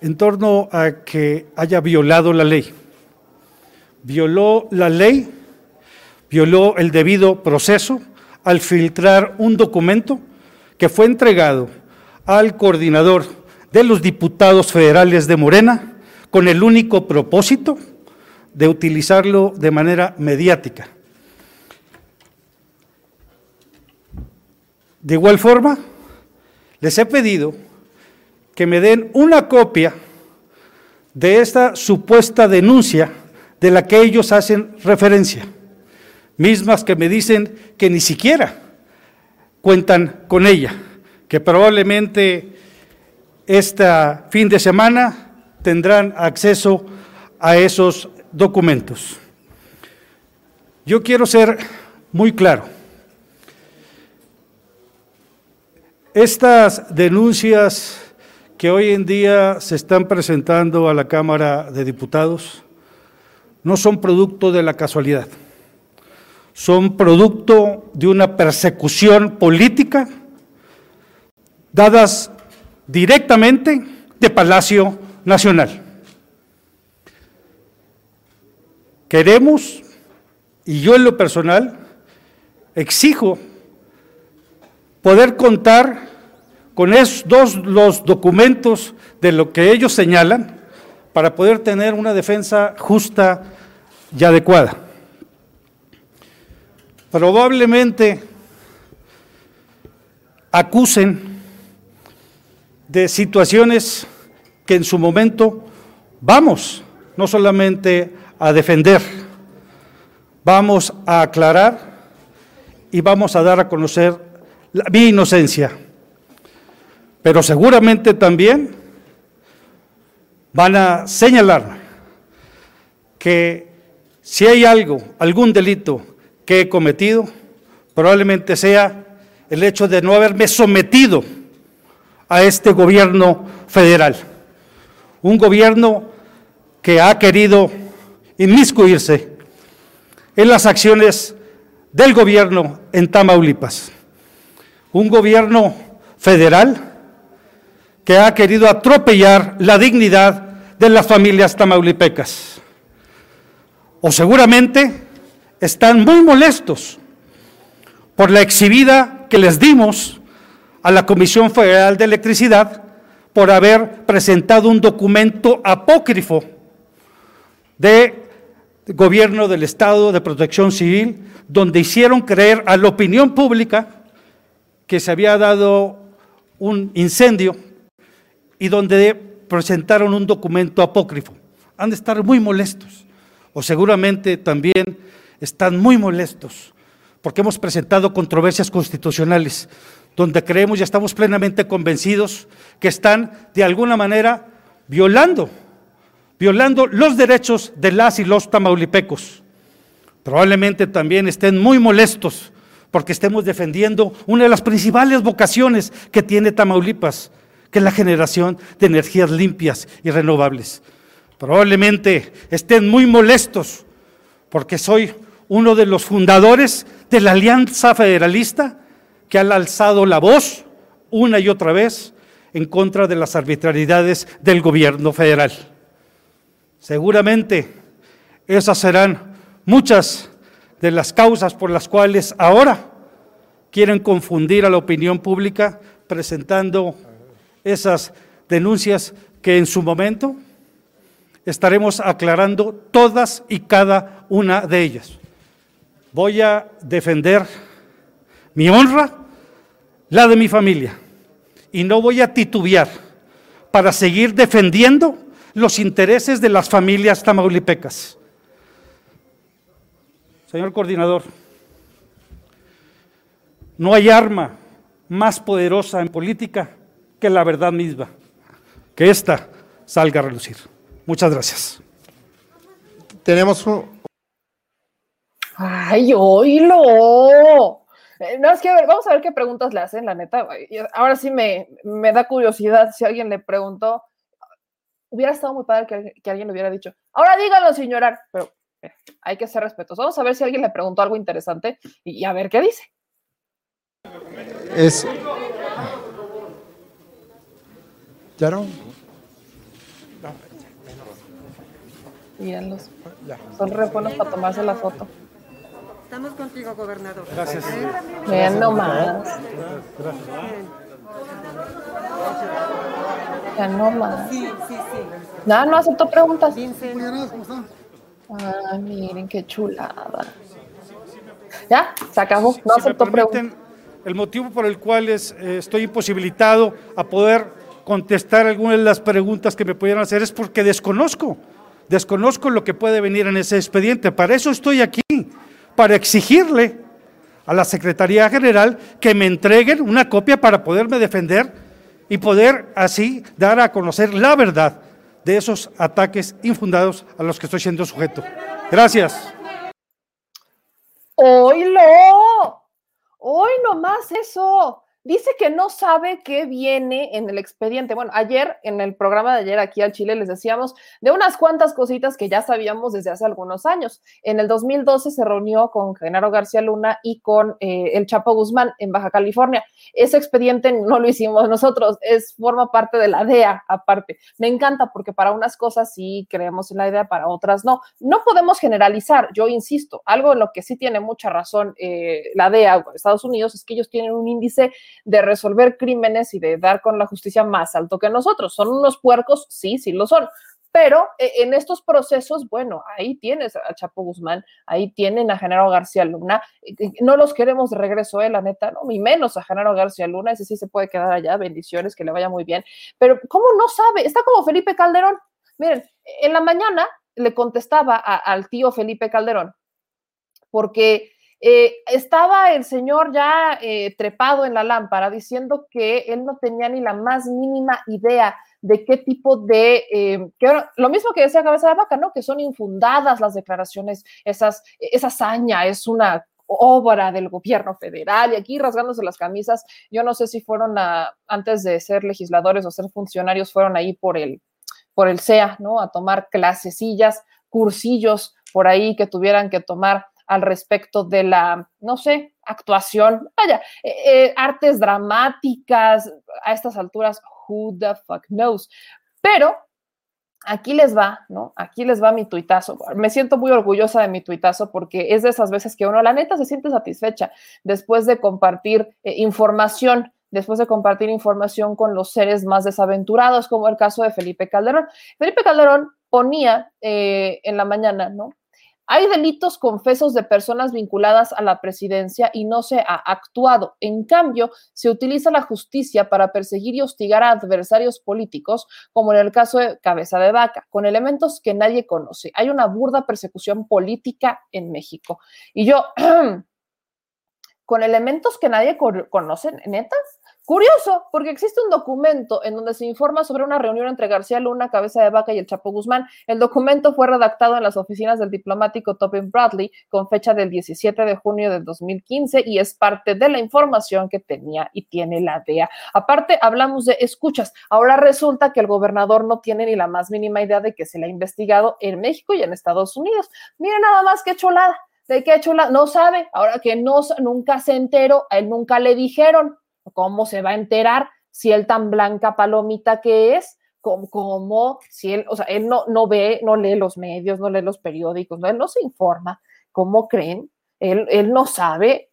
en torno a que haya violado la ley. Violó la ley, violó el debido proceso al filtrar un documento que fue entregado al coordinador de los diputados federales de Morena con el único propósito de utilizarlo de manera mediática. De igual forma, les he pedido que me den una copia de esta supuesta denuncia de la que ellos hacen referencia, mismas que me dicen que ni siquiera cuentan con ella, que probablemente este fin de semana tendrán acceso a esos documentos. Yo quiero ser muy claro. Estas denuncias que hoy en día se están presentando a la Cámara de Diputados no son producto de la casualidad, son producto de una persecución política dadas directamente de Palacio Nacional. Queremos, y yo en lo personal, exijo poder contar con esos dos los documentos de lo que ellos señalan para poder tener una defensa justa y adecuada. Probablemente acusen de situaciones que en su momento vamos no solamente a defender, vamos a aclarar y vamos a dar a conocer mi inocencia. Pero seguramente también van a señalar que si hay algo, algún delito que he cometido, probablemente sea el hecho de no haberme sometido a este gobierno federal. Un gobierno que ha querido inmiscuirse en las acciones del gobierno en Tamaulipas. Un gobierno federal que ha querido atropellar la dignidad de las familias tamaulipecas. O seguramente están muy molestos por la exhibida que les dimos a la Comisión Federal de Electricidad por haber presentado un documento apócrifo de gobierno del Estado de Protección Civil, donde hicieron creer a la opinión pública que se había dado un incendio y donde presentaron un documento apócrifo. Han de estar muy molestos, o seguramente también están muy molestos, porque hemos presentado controversias constitucionales, donde creemos y estamos plenamente convencidos que están de alguna manera violando violando los derechos de las y los tamaulipecos. Probablemente también estén muy molestos porque estemos defendiendo una de las principales vocaciones que tiene Tamaulipas, que es la generación de energías limpias y renovables. Probablemente estén muy molestos porque soy uno de los fundadores de la Alianza Federalista que ha alzado la voz una y otra vez en contra de las arbitrariedades del gobierno federal. Seguramente esas serán muchas de las causas por las cuales ahora quieren confundir a la opinión pública presentando esas denuncias que en su momento estaremos aclarando todas y cada una de ellas. Voy a defender mi honra, la de mi familia, y no voy a titubear para seguir defendiendo los intereses de las familias tamaulipecas. Señor coordinador, no hay arma más poderosa en política que la verdad misma. Que ésta salga a relucir. Muchas gracias. Tenemos un... Ay, oílo. Eh, No, es que a ver, vamos a ver qué preguntas le hacen, la neta. Ahora sí me, me da curiosidad si alguien le preguntó hubiera estado muy padre que, que, alguien le hubiera dicho, ahora dígalo, señora, pero hay que ser respetuosos. Vamos a ver si alguien le preguntó algo interesante y, y a ver qué dice. Es... ¿Ya no? Mírenlos. Son re buenos para tomarse la foto. Estamos contigo, gobernador. Gracias. Vean nomás. Ya no más. Sí, sí, sí. Nada, no aceptó preguntas. 15. Ay, miren qué chulada. Ya, se acabó. No Si aceptó preguntas. el motivo por el cual es, eh, estoy imposibilitado a poder contestar algunas de las preguntas que me pudieran hacer es porque desconozco, desconozco lo que puede venir en ese expediente. Para eso estoy aquí, para exigirle a la Secretaría General que me entreguen una copia para poderme defender y poder así dar a conocer la verdad de esos ataques infundados a los que estoy siendo sujeto. Gracias. ¡Oílo! Hoy nomás eso. Dice que no sabe qué viene en el expediente. Bueno, ayer, en el programa de ayer aquí al Chile, les decíamos de unas cuantas cositas que ya sabíamos desde hace algunos años. En el 2012 se reunió con Genaro García Luna y con eh, el Chapo Guzmán en Baja California. Ese expediente no lo hicimos nosotros, es forma parte de la DEA aparte. Me encanta porque para unas cosas sí creemos en la idea, para otras no. No podemos generalizar, yo insisto, algo en lo que sí tiene mucha razón eh, la DEA Estados Unidos es que ellos tienen un índice de resolver crímenes y de dar con la justicia más alto que nosotros. ¿Son unos puercos? Sí, sí lo son. Pero eh, en estos procesos, bueno, ahí tienes a Chapo Guzmán, ahí tienen a Genaro García Luna, eh, no los queremos de regreso, eh, la neta, ¿no? Ni menos a Genaro García Luna, ese sí se puede quedar allá, bendiciones, que le vaya muy bien. Pero, ¿cómo no sabe? Está como Felipe Calderón. Miren, en la mañana le contestaba al tío Felipe Calderón, porque eh, estaba el señor ya eh, trepado en la lámpara diciendo que él no tenía ni la más mínima idea de qué tipo de, eh, lo mismo que decía Cabeza de Vaca, ¿no? Que son infundadas las declaraciones, esas, esa hazaña es una obra del gobierno federal y aquí rasgándose las camisas, yo no sé si fueron a, antes de ser legisladores o ser funcionarios, fueron ahí por el, por el CEA, ¿no? A tomar clasecillas, cursillos por ahí que tuvieran que tomar al respecto de la, no sé, actuación, vaya, eh, eh, artes dramáticas, a estas alturas, who the fuck knows. Pero aquí les va, ¿no? Aquí les va mi tuitazo. Me siento muy orgullosa de mi tuitazo porque es de esas veces que uno, la neta, se siente satisfecha después de compartir eh, información después de compartir información con los seres más desaventurados, como el caso de Felipe Calderón. Felipe Calderón ponía en la mañana, ¿no? Hay delitos confesos de personas vinculadas a la presidencia y no se ha actuado. En cambio, se utiliza la justicia para perseguir y hostigar a adversarios políticos, como en el caso de Cabeza de Vaca, con elementos que nadie conoce. Hay una burda persecución política en México. Y yo, con elementos que nadie conoce, netas, Curioso, porque existe un documento en donde se informa sobre una reunión entre García Luna, Cabeza de Vaca y el Chapo Guzmán. El documento fue redactado en las oficinas del diplomático Tobin Bradley con fecha del 17 de junio de 2015 y es parte de la información que tenía y tiene la DEA. Aparte, hablamos de escuchas. Ahora resulta que el gobernador no tiene ni la más mínima idea de que se le ha investigado en México y en Estados Unidos. Miren nada más qué cholada. ¿De qué chulada? No sabe. Ahora que no, nunca se enteró, a él nunca le dijeron ¿Cómo se va a enterar si él tan blanca palomita que es? ¿Cómo, si él, o sea, él no, no ve, no lee los medios, no lee los periódicos, no, él no se informa? ¿Cómo creen? Él, él no sabe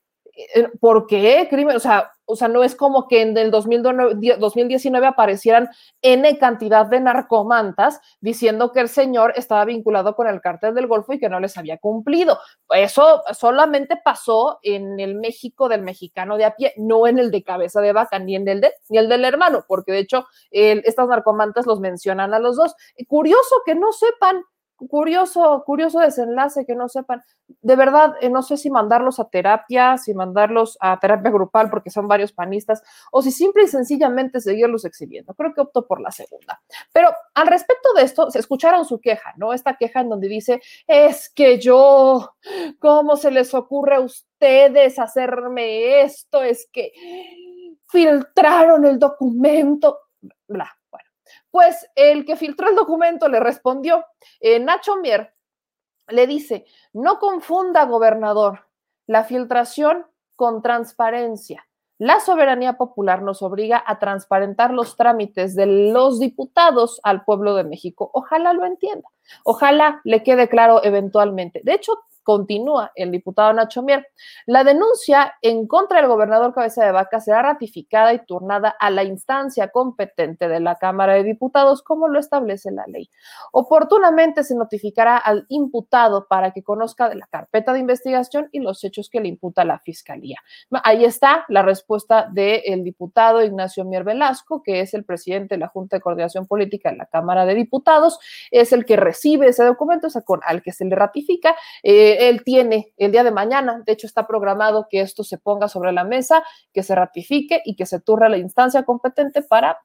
por qué crimen, o sea, o sea, no es como que en el 2019 aparecieran N cantidad de narcomantas diciendo que el señor estaba vinculado con el cártel del Golfo y que no les había cumplido. Eso solamente pasó en el México del mexicano de a pie, no en el de cabeza de vaca, ni en el de, ni el del hermano, porque de hecho estas narcomantas los mencionan a los dos. Curioso que no sepan curioso, curioso desenlace que no sepan. De verdad, eh, no sé si mandarlos a terapia, si mandarlos a terapia grupal porque son varios panistas, o si simple y sencillamente seguirlos exhibiendo. Creo que opto por la segunda. Pero al respecto de esto, se escucharon su queja, ¿no? Esta queja en donde dice, es que yo, ¿cómo se les ocurre a ustedes hacerme esto? Es que filtraron el documento, bla pues el que filtró el documento le respondió, eh, Nacho Mier le dice, no confunda, gobernador, la filtración con transparencia. La soberanía popular nos obliga a transparentar los trámites de los diputados al pueblo de México. Ojalá lo entienda. Ojalá le quede claro eventualmente. De hecho, continúa el diputado Nacho Mier. La denuncia en contra del gobernador Cabeza de Vaca será ratificada y turnada a la instancia competente de la Cámara de Diputados, como lo establece la ley. Oportunamente se notificará al imputado para que conozca de la carpeta de investigación y los hechos que le imputa la Fiscalía. Ahí está la respuesta del diputado Ignacio Mier Velasco, que es el presidente de la Junta de Coordinación Política de la Cámara de Diputados, es el que recibe ese documento, o al que se le ratifica. Eh, él tiene el día de mañana, de hecho está programado que esto se ponga sobre la mesa, que se ratifique y que se turre la instancia competente para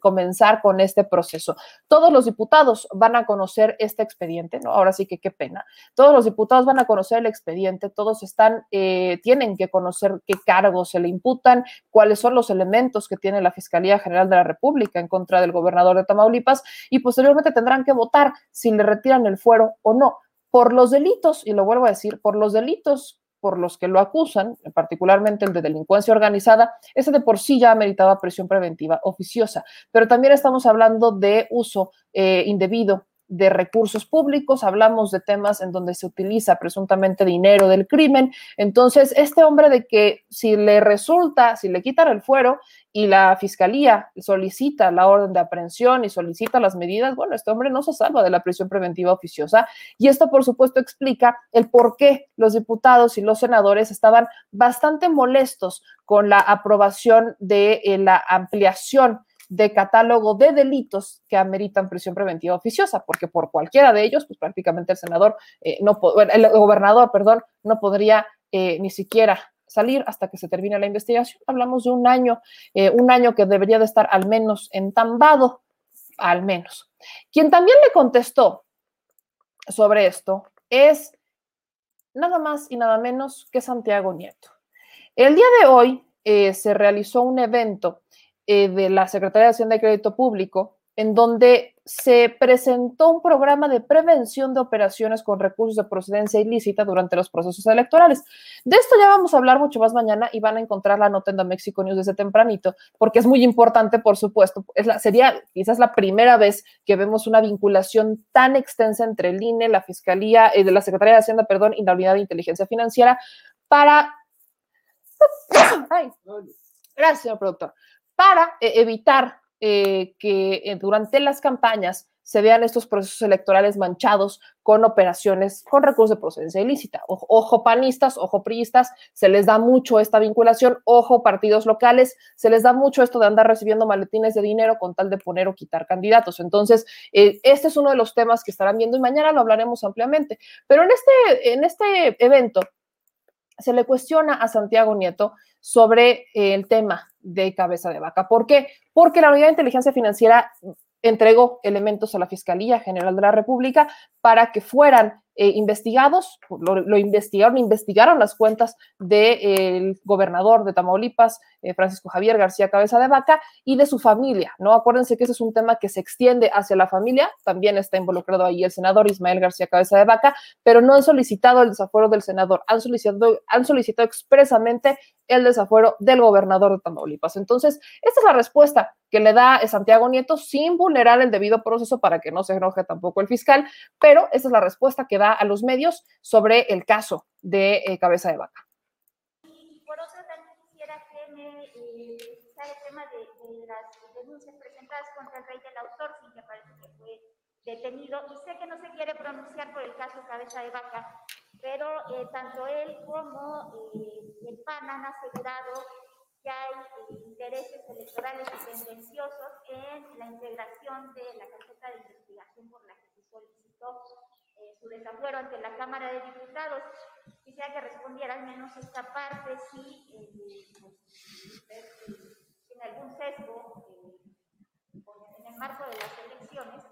comenzar con este proceso. Todos los diputados van a conocer este expediente, ¿no? Ahora sí que qué pena. Todos los diputados van a conocer el expediente, todos están, eh, tienen que conocer qué cargos se le imputan, cuáles son los elementos que tiene la Fiscalía General de la República en contra del gobernador de Tamaulipas y posteriormente tendrán que votar si le retiran el fuero o no por los delitos, y lo vuelvo a decir, por los delitos por los que lo acusan, particularmente el de delincuencia organizada, ese de por sí ya meritaba prisión preventiva oficiosa. Pero también estamos hablando de uso eh, indebido de recursos públicos, hablamos de temas en donde se utiliza presuntamente dinero del crimen. Entonces, este hombre de que si le resulta, si le quitan el fuero y la fiscalía solicita la orden de aprehensión y solicita las medidas, bueno, este hombre no se salva de la prisión preventiva oficiosa y esto, por supuesto, explica el por qué los diputados y los senadores estaban bastante molestos con la aprobación de eh, la ampliación de catálogo de delitos que ameritan prisión preventiva oficiosa, porque por cualquiera de ellos, pues prácticamente el senador, eh, no, el gobernador, perdón, no podría eh, ni siquiera salir hasta que se termine la investigación. Hablamos de un año, eh, un año que debería de estar al menos entambado, al menos. Quien también le contestó sobre esto es nada más y nada menos que Santiago Nieto. El día de hoy se realizó un evento eh, de la Secretaría de Hacienda y Crédito Público, en donde se presentó un programa de prevención de operaciones con recursos de procedencia ilícita durante los procesos electorales. De esto ya vamos a hablar mucho más mañana y van a encontrar la nota en The Mexico News desde tempranito, porque es muy importante, por supuesto. Sería quizás la primera vez que vemos una vinculación tan extensa entre el INE, la Fiscalía, eh, de la Secretaría de Hacienda, perdón, y la Unidad de Inteligencia Financiera para... gracias, señor productor para eh, evitar eh, que eh, durante las campañas se vean estos procesos electorales manchados con operaciones con recursos de procedencia ilícita. Ojo, panistas, ojo priistas, se les da mucho esta vinculación, ojo partidos locales, se les da mucho esto de andar recibiendo maletines de dinero con tal de poner o quitar candidatos. Entonces, este es uno de los temas que estarán viendo y mañana lo hablaremos ampliamente. Pero en este, en este evento se le cuestiona a Santiago Nieto sobre el tema de cabeza de vaca. ¿Por qué? Porque la Unidad de Inteligencia Financiera entregó elementos a la Fiscalía General de la República para que fueran eh, investigados, lo, investigaron, investigaron las cuentas del gobernador de Tamaulipas, eh, Francisco Javier García Cabeza de Vaca, y de su familia, ¿no? Acuérdense que ese es un tema que se extiende hacia la familia, también está involucrado ahí el senador Ismael García Cabeza de Vaca, pero no han solicitado el desafuero del senador, han solicitado, han solicitado expresamente el desafuero del gobernador de Tamaulipas. Entonces, esta es la respuesta que le da Santiago Nieto sin vulnerar el debido proceso para que no se enoje tampoco el fiscal, pero esta es la respuesta que da a los medios sobre el caso de eh, Cabeza de Vaca. Por otro, también quisiera que me eh, el tema de, las denuncias presentadas contra el rey del outsourcing, que parece que fue detenido, y sé que no se quiere pronunciar por el caso Cabeza de Vaca, pero eh, tanto él como eh, el PAN han asegurado que hay intereses electorales y tendenciosos en la integración de la carpeta de investigación por la que se solicitó eh, su desafuero ante la Cámara de Diputados. Quisiera que respondiera al menos esta parte, si eh, en algún sesgo en el marco de las elecciones,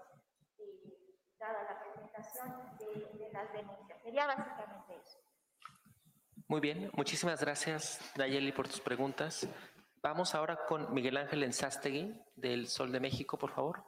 dada la presentación de, de las denuncias. Sería básicamente eso. Muy bien, muchísimas gracias Nayeli por tus preguntas. Vamos ahora con Miguel Ángel Enzástegui del Sol de México, por favor.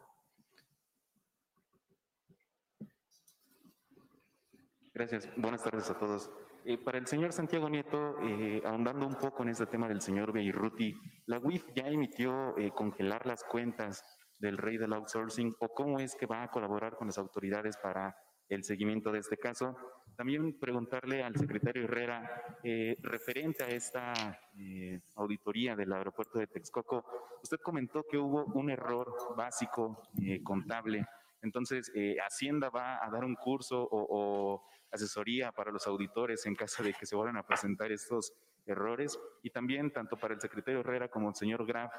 Gracias, buenas tardes a todos. Eh, para el señor Santiago Nieto, eh, ahondando un poco en este tema del señor Beirruti, ¿la UIF ya emitió eh, congelar las cuentas del rey del outsourcing o cómo es que va a colaborar con las autoridades para el seguimiento de este caso? También preguntarle al secretario Herrera, eh, referente a esta eh, auditoría del aeropuerto de Texcoco, usted comentó que hubo un error básico eh, contable. Entonces, Hacienda va a dar un curso o, asesoría para los auditores en caso de que se vuelvan a presentar estos errores. Y también, tanto para el secretario Herrera como el señor Graf,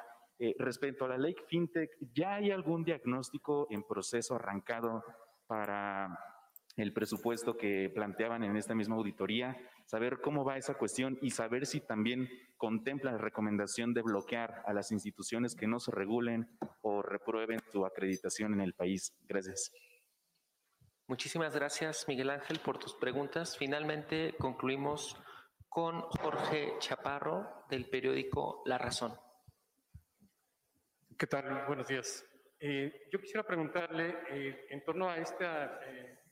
respecto a la ley FinTech, ¿ya hay algún diagnóstico en proceso arrancado para el presupuesto que planteaban en esta misma auditoría, saber cómo va esa cuestión y saber si también contempla la recomendación de bloquear a las instituciones que no se regulen o reprueben su acreditación en el país. Gracias. Muchísimas gracias, Miguel Ángel, por tus preguntas. Finalmente concluimos con Jorge Chaparro del periódico La Razón. ¿Qué tal? Buenos días. Eh, yo quisiera preguntarle eh, en torno a esta eh,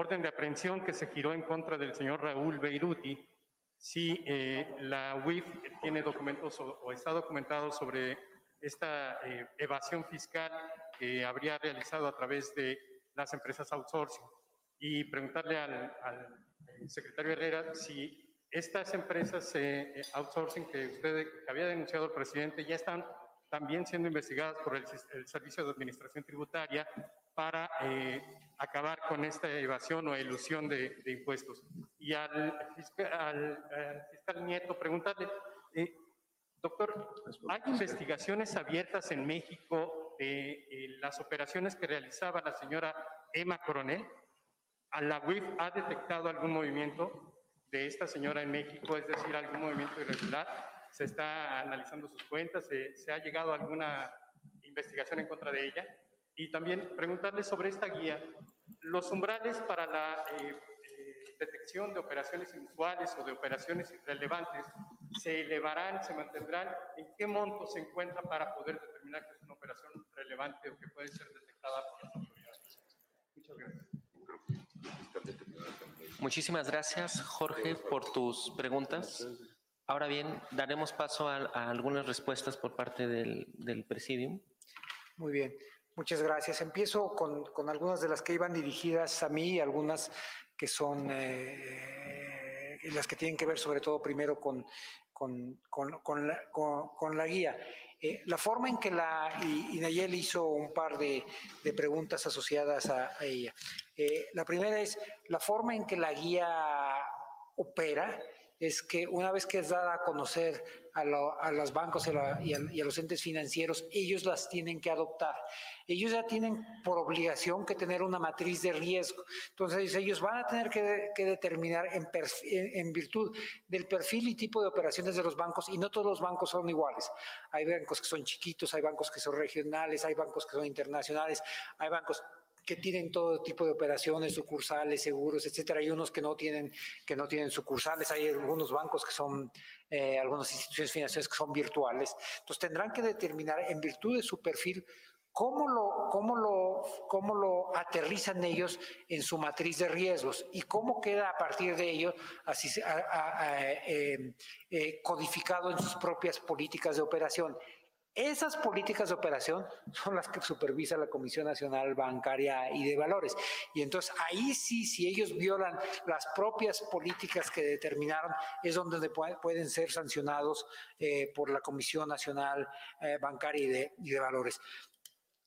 orden de aprehensión que se giró en contra del señor Raúl Beiruti, si eh, la UIF tiene documentos o, está documentado sobre esta eh, evasión fiscal que habría realizado a través de las empresas outsourcing. Y preguntarle al, al secretario Herrera si estas empresas eh, outsourcing que usted que había denunciado el presidente ya están también siendo investigadas por el, el Servicio de Administración Tributaria para eh, acabar con esta evasión o ilusión de, de impuestos. Y al al, al fiscal Nieto preguntarle, eh, doctor, ¿hay investigaciones abiertas en México de eh, las operaciones que realizaba la señora Emma Coronel? ¿A la UIF ha detectado algún movimiento de esta señora en México, es decir, algún movimiento irregular? ¿Se está analizando sus cuentas? ¿Se, se ha llegado a alguna investigación en contra de ella? Y también preguntarle sobre esta guía, los umbrales para la eh, eh, detección de operaciones inusuales o de operaciones irrelevantes se elevarán, se mantendrán, ¿en qué monto se encuentra para poder determinar que es una operación relevante o que puede ser detectada por las autoridades? Muchas gracias. Muchísimas gracias, Jorge, por tus preguntas. Ahora bien, daremos paso a, a algunas respuestas por parte del, del Presidium. Muy bien, muchas gracias. Empiezo con, con, algunas de las que iban dirigidas a mí y algunas que son eh, las que tienen que ver sobre todo primero con, con, con la, guía. Eh, la forma en que la, y, y Nayel hizo un par de, preguntas asociadas a, ella. Eh, la primera es la forma en que la guía opera es que una vez que es dada a conocer a, lo, a los bancos y a, los entes financieros, ellos las tienen que adoptar. Ellos ya tienen por obligación que tener una matriz de riesgo. Entonces ellos van a tener que, determinar en, virtud del perfil y tipo de operaciones de los bancos, y no todos los bancos son iguales. Hay bancos que son chiquitos, hay bancos que son regionales, hay bancos que son internacionales, hay bancos que tienen todo tipo de operaciones, sucursales, seguros, etcétera. Hay unos que no tienen, que no tienen sucursales, hay algunos bancos que son, eh, algunas instituciones financieras que son virtuales. Entonces tendrán que determinar en virtud de su perfil cómo lo, cómo lo, cómo lo aterrizan ellos en su matriz de riesgos y cómo queda a partir de ello así, a, a, a, eh, eh, codificado en sus propias políticas de operación. Esas políticas de operación son las que supervisa la Comisión Nacional Bancaria y de Valores. Y entonces ahí sí, si ellos violan las propias políticas que determinaron, es donde pueden ser sancionados eh, por la Comisión Nacional eh, Bancaria y de, Valores.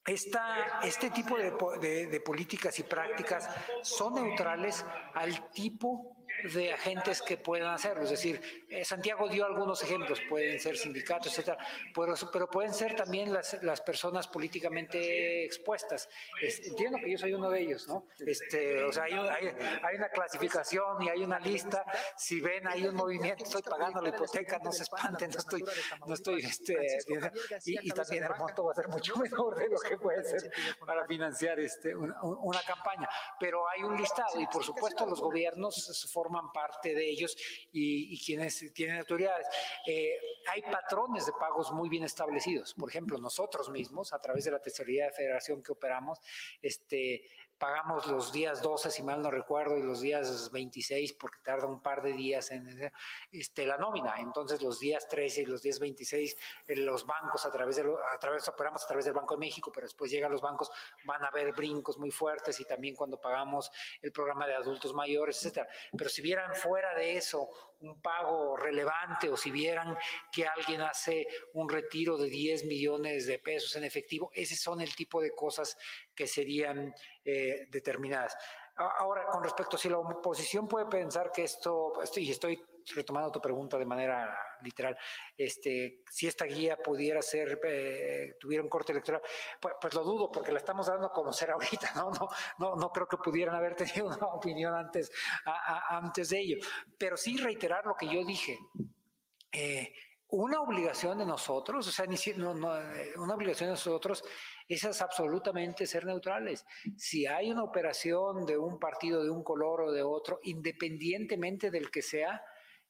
Esta, este tipo de, de, políticas y prácticas son neutrales al tipo de agentes que puedan hacerlo. Es decir, eh, Santiago dio algunos ejemplos, pueden ser sindicatos, etcétera, pero, pero pueden ser también las, las personas políticamente expuestas. Es, entiendo que yo soy uno de ellos, ¿no? Este, o sea, hay, hay, hay, una clasificación y hay una lista. Si ven, hay un movimiento, estoy pagando la hipoteca, no se espanten, no estoy, no estoy, este, y, y también el monto va a ser mucho menor de lo que puede ser para financiar este, una, una campaña. Pero hay un listado y, por supuesto, los gobiernos forman parte de ellos y, y quienes tienen autoridades. Eh, hay patrones de pagos muy bien establecidos. Por ejemplo, nosotros mismos, a través de la Tesorería de Federación que operamos, este, pagamos los días 12, si mal no recuerdo, y los días 26, porque tarda un par de días en este, la nómina. Entonces, los días 13 y los días 26, eh, los bancos, a través de, a través, operamos a través del Banco de México, pero después llegan los bancos, van a haber brincos muy fuertes y también cuando pagamos el programa de adultos mayores, etcétera. Pero si vieran fuera de eso un pago relevante o si vieran que alguien hace un retiro de 10 millones de pesos en efectivo, ese son el tipo de cosas que serían eh, determinadas. Ahora, con respecto a si la oposición puede pensar que esto, y estoy retomando tu pregunta de manera literal, este, si esta guía pudiera ser, eh, tuviera un corte electoral, pues, pues, lo dudo porque la estamos dando a conocer ahorita, ¿no? No, no, no creo que pudieran haber tenido una opinión antes, a, a, antes de ello. Pero sí reiterar lo que yo dije. Eh, una obligación de nosotros, o sea, no, no, una obligación de nosotros es absolutamente ser neutrales. Si hay una operación de un partido de un color o de otro, independientemente del que sea,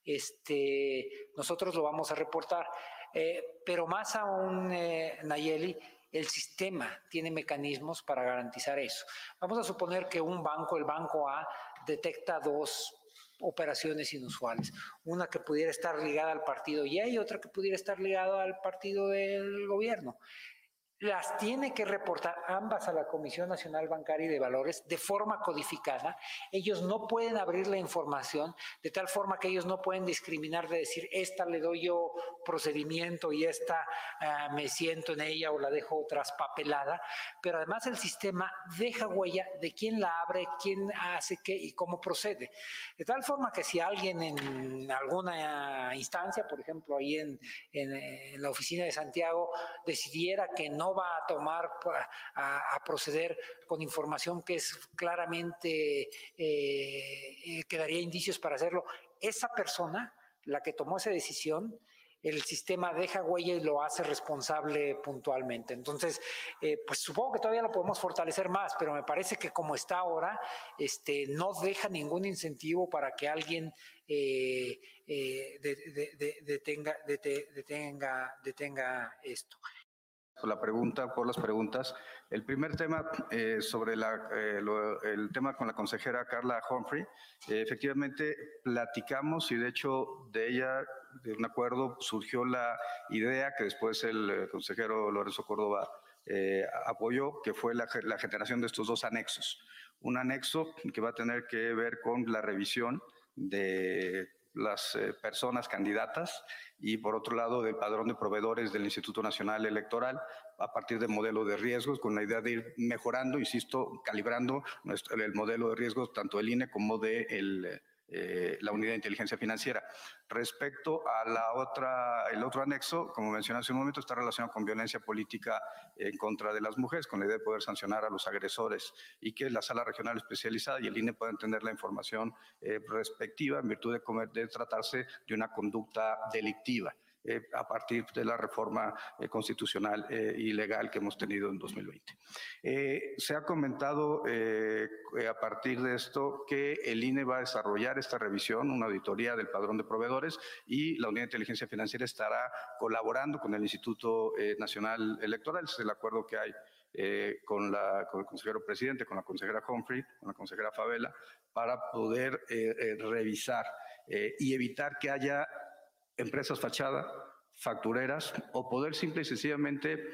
este, nosotros lo vamos a reportar. Eh, pero más aún, eh, Nayeli, el sistema tiene mecanismos para garantizar eso. Vamos a suponer que un banco, el banco A, detecta dos operaciones inusuales. Una que pudiera estar ligada al partido Y y otra que pudiera estar ligada al partido del gobierno. Las tiene que reportar ambas a la Comisión Nacional Bancaria y de Valores de forma codificada. Ellos no pueden abrir la información de tal forma que ellos no pueden discriminar de decir, esta le doy yo procedimiento y esta uh, me siento en ella o la dejo traspapelada. Pero además el sistema deja huella de quién la abre, quién hace qué y cómo procede. De tal forma que si alguien en alguna instancia, por ejemplo, ahí en, en la oficina de Santiago, decidiera que no va a tomar, a, proceder con información que es claramente, eh, que daría indicios para hacerlo, esa persona, la que tomó esa decisión, el sistema deja huella y lo hace responsable puntualmente. Entonces, eh, pues supongo que todavía lo podemos fortalecer más, pero me parece que como está ahora, este, no deja ningún incentivo para que alguien eh, eh, de, de, de, detenga, detenga, detenga esto por la pregunta, por las preguntas. El primer tema eh, sobre la, eh, lo, el tema con la consejera Carla Humphrey, eh, efectivamente platicamos y de hecho de ella, de un acuerdo, surgió la idea que después el consejero Lorenzo Córdoba apoyó, que fue la, la generación de estos dos anexos. Un anexo que va a tener que ver con la revisión de las eh, personas candidatas y por otro lado del padrón de proveedores del Instituto Nacional Electoral a partir del modelo de riesgos con la idea de ir mejorando, insisto, calibrando nuestro, el modelo de riesgos tanto del INE como del de eh, la unidad de inteligencia financiera. Respecto a la otra, el otro anexo, como mencioné hace un momento, está relacionado con violencia política en contra de las mujeres, con la idea de poder sancionar a los agresores y que la sala regional especializada y el INE puedan tener la información eh, respectiva en virtud de, tratarse de una conducta delictiva. Eh, a partir de la reforma eh, constitucional eh, y legal que hemos tenido en 2020. Eh, se ha comentado a partir de esto que el INE va a desarrollar esta revisión, una auditoría del padrón de proveedores y la Unidad de Inteligencia Financiera estará colaborando con el Instituto Nacional Electoral, es el acuerdo que hay con, la, el consejero presidente, con la consejera Humphrey, con la consejera Favela, para poder revisar y evitar que haya empresas fachada, factureras o poder simple y sencillamente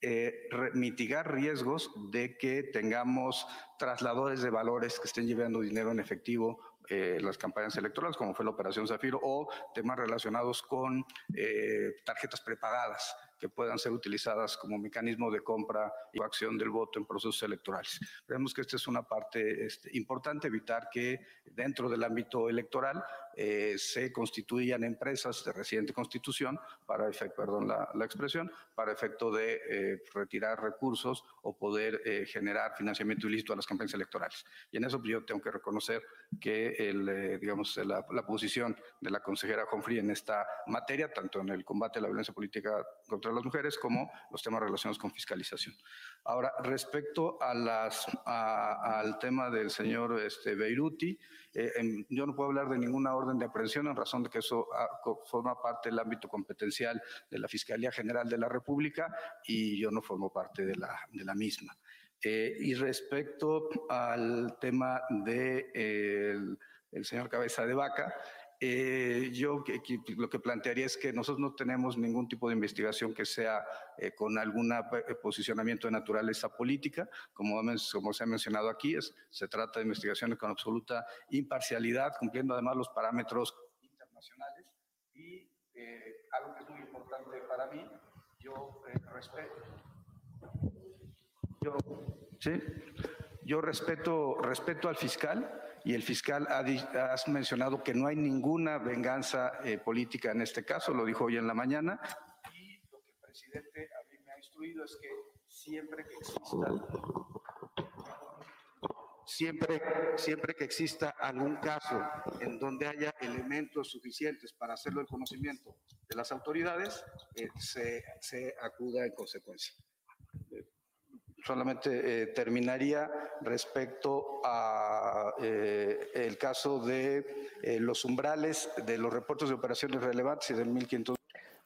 eh, mitigar riesgos de que tengamos trasladores de valores que estén llevando dinero en efectivo eh, las campañas electorales, como fue la Operación Zafiro, o temas relacionados con eh, tarjetas prepagadas que puedan ser utilizadas como mecanismo de compra y acción del voto en procesos electorales. Creemos que esta es una parte este, importante, evitar que dentro del ámbito electoral eh, se constituyan empresas de reciente constitución, para efecto, perdón la, la expresión, para efecto de eh, retirar recursos o poder eh, generar financiamiento ilícito a las campañas electorales. Y en eso yo tengo que reconocer que el, eh, digamos, la, la, posición de la consejera Humphrey en esta materia, tanto en el combate a la violencia política contra las mujeres como los temas relacionados con fiscalización. Ahora, respecto a las, a, al tema del señor este, Beiruti, eh, en, yo no puedo hablar de ninguna orden de aprehensión en razón de que eso a, ah, forma parte del ámbito competencial de la Fiscalía General de la República y yo no formo parte de la, de la misma. Eh, y respecto al tema del de, eh, el, señor Cabeza de Vaca, eh, yo que, que, lo que plantearía es que nosotros no tenemos ningún tipo de investigación que sea eh, con algún eh, posicionamiento de naturaleza política. Como, como se ha mencionado aquí, es, se trata de investigaciones con absoluta imparcialidad, cumpliendo además los parámetros internacionales. Y eh, algo que es muy importante para mí, yo eh, respeto. Yo, ¿sí? yo respeto, respeto al fiscal y el fiscal ha, ha, mencionado que no hay ninguna venganza eh, política en este caso, lo dijo hoy en la mañana, y lo que el presidente a mí me ha instruido es que siempre que exista, siempre, siempre que exista algún caso en donde haya elementos suficientes para hacerlo el conocimiento de las autoridades, eh, se acuda en consecuencia solamente eh, terminaría respecto a eh, el caso de eh, los umbrales de los reportes de operaciones relevantes y del 1500.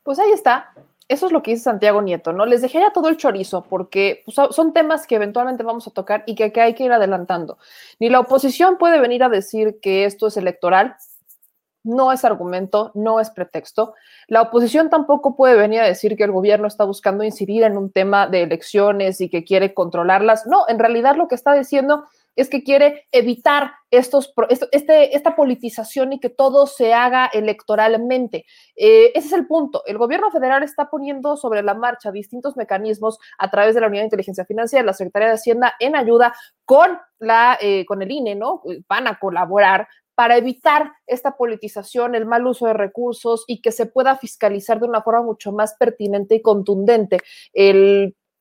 Pues ahí está. Eso es lo que dice Santiago Nieto, ¿no? Les dejé ya todo el chorizo porque pues, son temas que eventualmente vamos a tocar y que, que hay que ir adelantando. Ni la oposición puede venir a decir que esto es electoral, no es argumento, no es pretexto. La oposición tampoco puede venir a decir que el gobierno está buscando incidir en un tema de elecciones y que quiere controlarlas. No, en realidad lo que está diciendo es que quiere evitar estos, este, esta politización y que todo se haga electoralmente. Eh, ese es el punto. El gobierno federal está poniendo sobre la marcha distintos mecanismos a través de la Unidad de Inteligencia Financiera, la Secretaría de Hacienda, en ayuda con, la, eh, con el INE, ¿no? Van a colaborar para evitar esta politización, el mal uso de recursos y que se pueda fiscalizar de una forma mucho más pertinente y contundente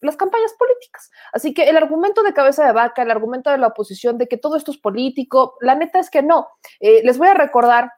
las campañas políticas. Así que el argumento de cabeza de vaca, el argumento de la oposición de que todo esto es político, la neta es que no. Eh, les voy a recordar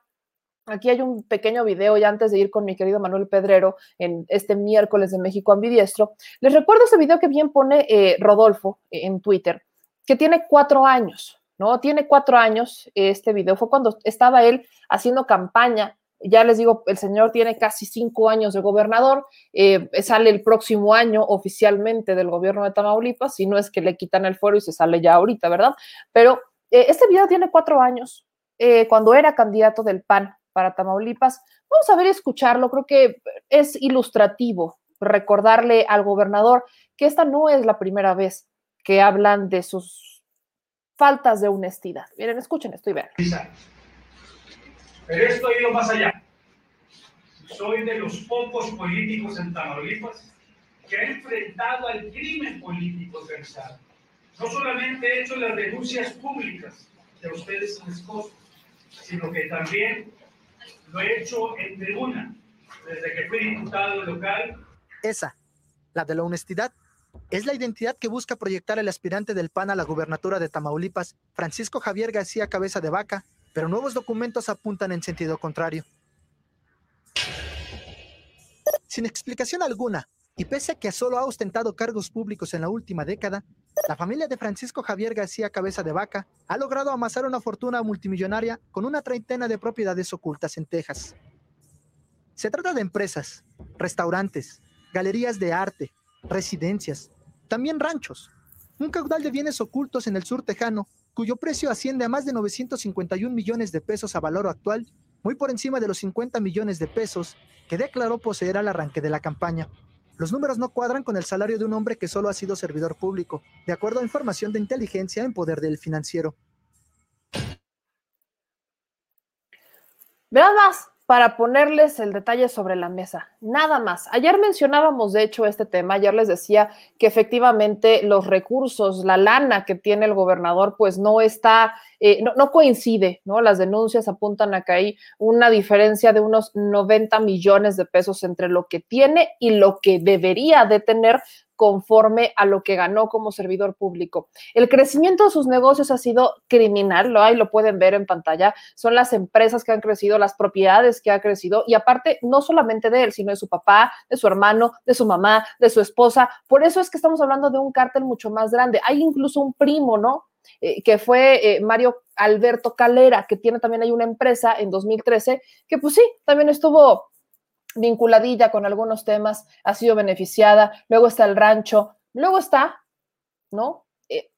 Aquí hay un pequeño video ya antes de ir con mi querido Manuel Pedrero en este miércoles de México Ambidiestro. Les recuerdo ese video que bien pone eh, Rodolfo eh, en Twitter, que tiene cuatro años, ¿no? Tiene cuatro años este video. Fue cuando estaba él haciendo campaña ya les digo, el señor tiene casi cinco años de gobernador, eh, sale el próximo año oficialmente del gobierno de Tamaulipas, si no es que le quitan el fuero y se sale ya ahorita, ¿verdad? Pero eh, este video tiene cuatro años, eh, cuando era candidato del PAN para Tamaulipas. Vamos a ver y escucharlo, creo que es ilustrativo recordarle al gobernador que esta no es la primera vez que hablan de sus faltas de honestidad. Miren, escuchen esto y vean. Pero esto ha ido más allá. Soy de los pocos políticos en Tamaulipas que ha enfrentado al crimen político organizado. No solamente he hecho las denuncias públicas de ustedes les sino que también lo he hecho en tribuna desde que fui diputado local. Esa, la de la honestidad, es la identidad que busca proyectar el aspirante del PAN a la gubernatura de Tamaulipas, Francisco Javier García Cabeza de Vaca, pero nuevos documentos apuntan en sentido contrario. Sin explicación alguna, y pese a que solo ha ostentado cargos públicos en la última década, la familia de Francisco Javier García Cabeza de Vaca ha logrado amasar una fortuna multimillonaria con una treintena de propiedades ocultas en Texas. Se trata de empresas, restaurantes, galerías de arte, residencias, también ranchos, un caudal de bienes ocultos en el sur tejano cuyo precio asciende a más de 951 millones de pesos a valor actual, muy por encima de los 50 millones de pesos que declaró poseer al arranque de la campaña. Los números no cuadran con el salario de un hombre que solo ha sido servidor público, de acuerdo a información de inteligencia en poder del financiero. Vean más, para ponerles el detalle sobre la mesa. Nada más. Ayer mencionábamos, de hecho, este tema. Ayer les decía que efectivamente los recursos, la lana que tiene el gobernador, pues no está, eh, no, no, coincide, ¿no? Las denuncias apuntan a que hay una diferencia de unos 90 millones de pesos entre lo que tiene y lo que debería de tener conforme a lo que ganó como servidor público. El crecimiento de sus negocios ha sido criminal, lo hay, lo pueden ver en pantalla, son las empresas que han crecido, las propiedades que ha crecido y aparte no solamente de él, sino de su papá, de su hermano, de su mamá, de su esposa. Por eso es que estamos hablando de un cártel mucho más grande. Hay incluso un primo, ¿no? Eh, que fue eh, Mario Alberto Calera, que tiene también hay una empresa en 2013, que pues sí, también estuvo vinculadilla con algunos temas, ha sido beneficiada, luego está el rancho, luego está, ¿no? Eh,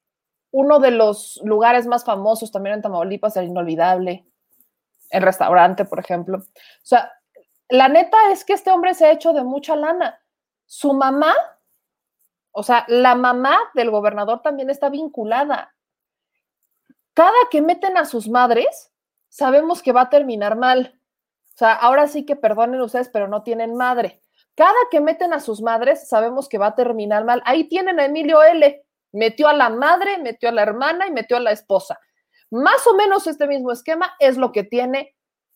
uno de los lugares más famosos también en Tamaulipas, el inolvidable, el restaurante, por ejemplo. O sea, la neta es que este hombre se ha hecho de mucha lana. Su mamá, o sea, la mamá del gobernador también está vinculada. Cada que meten a sus madres, sabemos que va a terminar mal. O sea, ahora sí que perdonen ustedes, pero no tienen madre. Cada que meten a sus madres, sabemos que va a terminar mal. Ahí tienen a Emilio L. Metió a la madre, metió a la hermana y metió a la esposa. Más o menos este mismo esquema es lo que tiene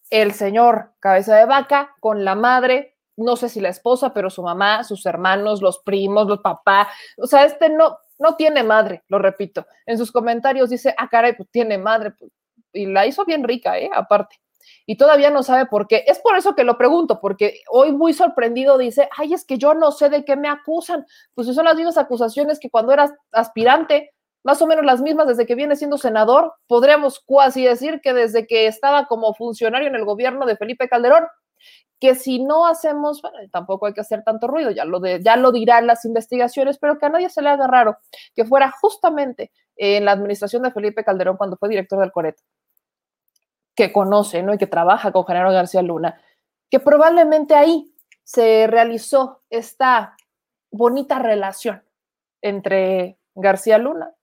el señor cabeza de vaca con la madre, no sé si la esposa, pero su mamá, sus hermanos, los primos, los papás. O sea, este no, no tiene madre, lo repito. En sus comentarios dice, ah, caray, pues tiene madre. Pues, y la hizo bien rica, ¿eh? Aparte y todavía no sabe por qué. Es por eso que lo pregunto, porque hoy muy sorprendido dice, ay, es que yo no sé de qué me acusan. Pues son las mismas acusaciones que cuando eras aspirante, más o menos las mismas desde que viene siendo senador. Podríamos casi decir que desde que estaba como funcionario en el gobierno de Felipe Calderón, que si no hacemos, bueno, tampoco hay que hacer tanto ruido, ya lo, de, ya lo dirán las investigaciones, pero que a nadie se le haga raro que fuera justamente en la administración de Felipe Calderón cuando fue director del Coret que conoce ¿no? y que trabaja con Genaro García Luna, que probablemente ahí se realizó esta bonita relación entre García Luna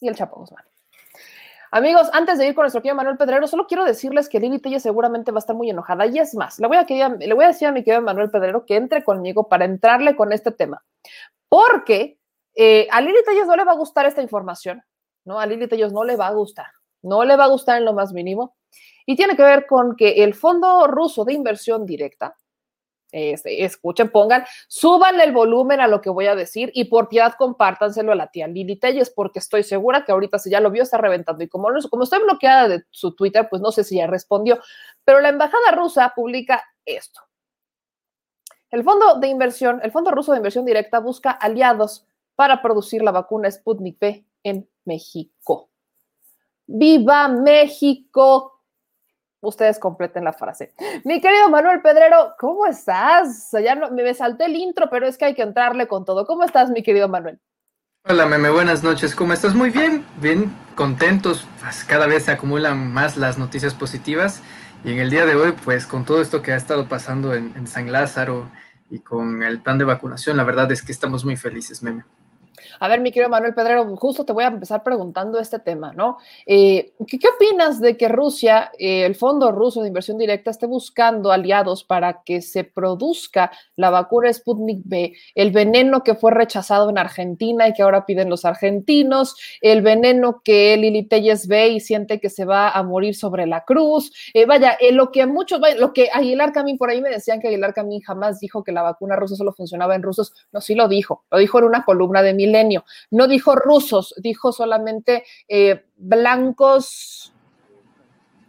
y el Chapo Guzmán. Amigos, antes de ir con nuestro querido Manuel Pedrero, solo quiero decirles que Lili Telle seguramente va a estar muy enojada. Y es más, le voy a, decir a mi querido Manuel Pedrero que entre conmigo para entrarle con este tema. Porque eh, a Lili Telles no le va a gustar esta información, ¿no? A Lili Telles no le va a gustar, no le va a gustar en lo más mínimo. Y tiene que ver con que el Fondo Ruso de Inversión Directa, este, escuchen, pongan, súbanle el volumen a lo que voy a decir y por piedad compártanselo a la tía Lili Telles, porque estoy segura que ahorita si ya lo vio está reventando. Y como, como estoy bloqueada de su Twitter, pues no sé si ya respondió. Pero la embajada rusa publica esto. El fondo de inversión, el Fondo Ruso de Inversión Directa busca aliados para producir la vacuna Sputnik V en México. ¡Viva México! Ustedes completen la frase. Mi querido Manuel Pedrero, ¿cómo estás? Ya no, me salté el intro, pero es que hay que entrarle con todo. ¿Cómo estás, mi querido Manuel? Hola, meme, buenas noches. ¿Cómo estás? Muy bien, bien contentos. Pues, cada vez se acumulan más las noticias positivas. Y en el día de hoy, pues con todo esto que ha estado pasando en, en San Lázaro y con el plan de vacunación, la verdad es que estamos muy felices, meme. A ver, mi querido Manuel Pedrero, justo te voy a empezar preguntando este tema, ¿no? Eh, ¿qué, opinas de que Rusia, eh, el Fondo Ruso de Inversión Directa, esté buscando aliados para que se produzca la vacuna Sputnik B, el veneno que fue rechazado en Argentina y que ahora piden los argentinos, el veneno que Lili Telles ve y siente que se va a morir sobre la cruz? Eh, vaya, lo que muchos, lo que Aguilar Camín, por ahí me decían que Aguilar Camín jamás dijo que la vacuna rusa solo funcionaba en rusos, no, sí lo dijo, lo dijo en una columna de No dijo rusos, dijo solamente eh, blancos.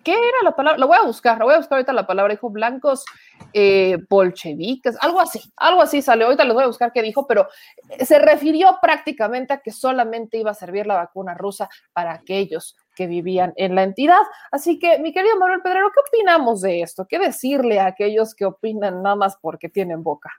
¿Qué era la palabra? La voy a buscar, la voy a buscar ahorita la palabra. Dijo blancos eh, bolcheviques, algo así, algo así salió. Ahorita les voy a buscar qué dijo, pero se refirió prácticamente a que solamente iba a servir la vacuna rusa para aquellos que vivían en la entidad. Así que, mi querido Manuel Pedrero, ¿qué opinamos de esto? ¿Qué decirle a aquellos que opinan nada más porque tienen boca?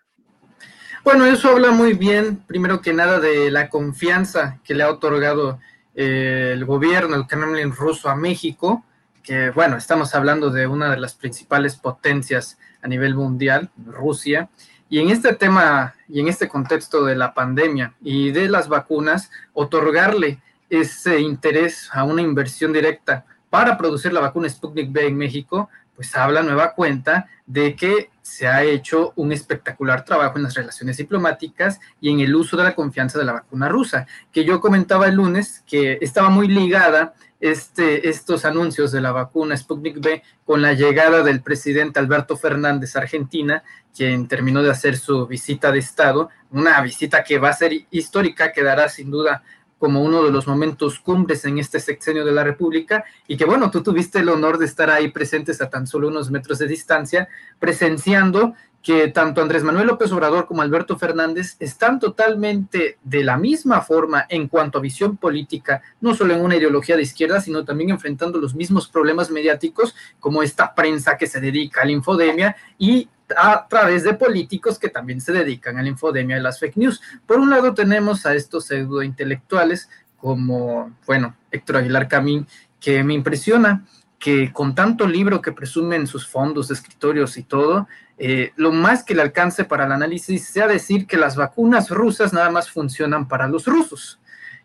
Bueno, eso habla muy bien, primero que nada, de la confianza que le ha otorgado eh, el gobierno, el Kremlin ruso a México, que bueno, estamos hablando de una de las principales potencias a nivel mundial, Rusia, y en este tema y en este contexto de la pandemia y de las vacunas, otorgarle ese interés a una inversión directa para producir la vacuna Sputnik B en México, pues habla nueva cuenta de que se ha hecho un espectacular trabajo en las relaciones diplomáticas y en el uso de la confianza de la vacuna rusa, que yo comentaba el lunes que estaba muy ligada este, estos anuncios de la vacuna Sputnik B con la llegada del presidente Alberto Fernández a Argentina, quien terminó de hacer su visita de Estado, una visita que va a ser histórica, quedará sin duda como uno de los momentos cumbres en este sexenio de la República y que bueno, tú tuviste el honor de estar ahí presentes a tan solo unos metros de distancia, presenciando que tanto Andrés Manuel López Obrador como Alberto Fernández están totalmente de la misma forma en cuanto a visión política, no solo en una ideología de izquierda, sino también enfrentando los mismos problemas mediáticos como esta prensa que se dedica a la infodemia y a través de políticos que también se dedican a la infodemia y las fake news. Por un lado tenemos a estos pseudo intelectuales como, bueno, Héctor Aguilar Camín, que me impresiona que con tanto libro que presumen sus fondos, escritorios y todo, eh, lo más que le alcance para el análisis sea decir que las vacunas rusas nada más funcionan para los rusos.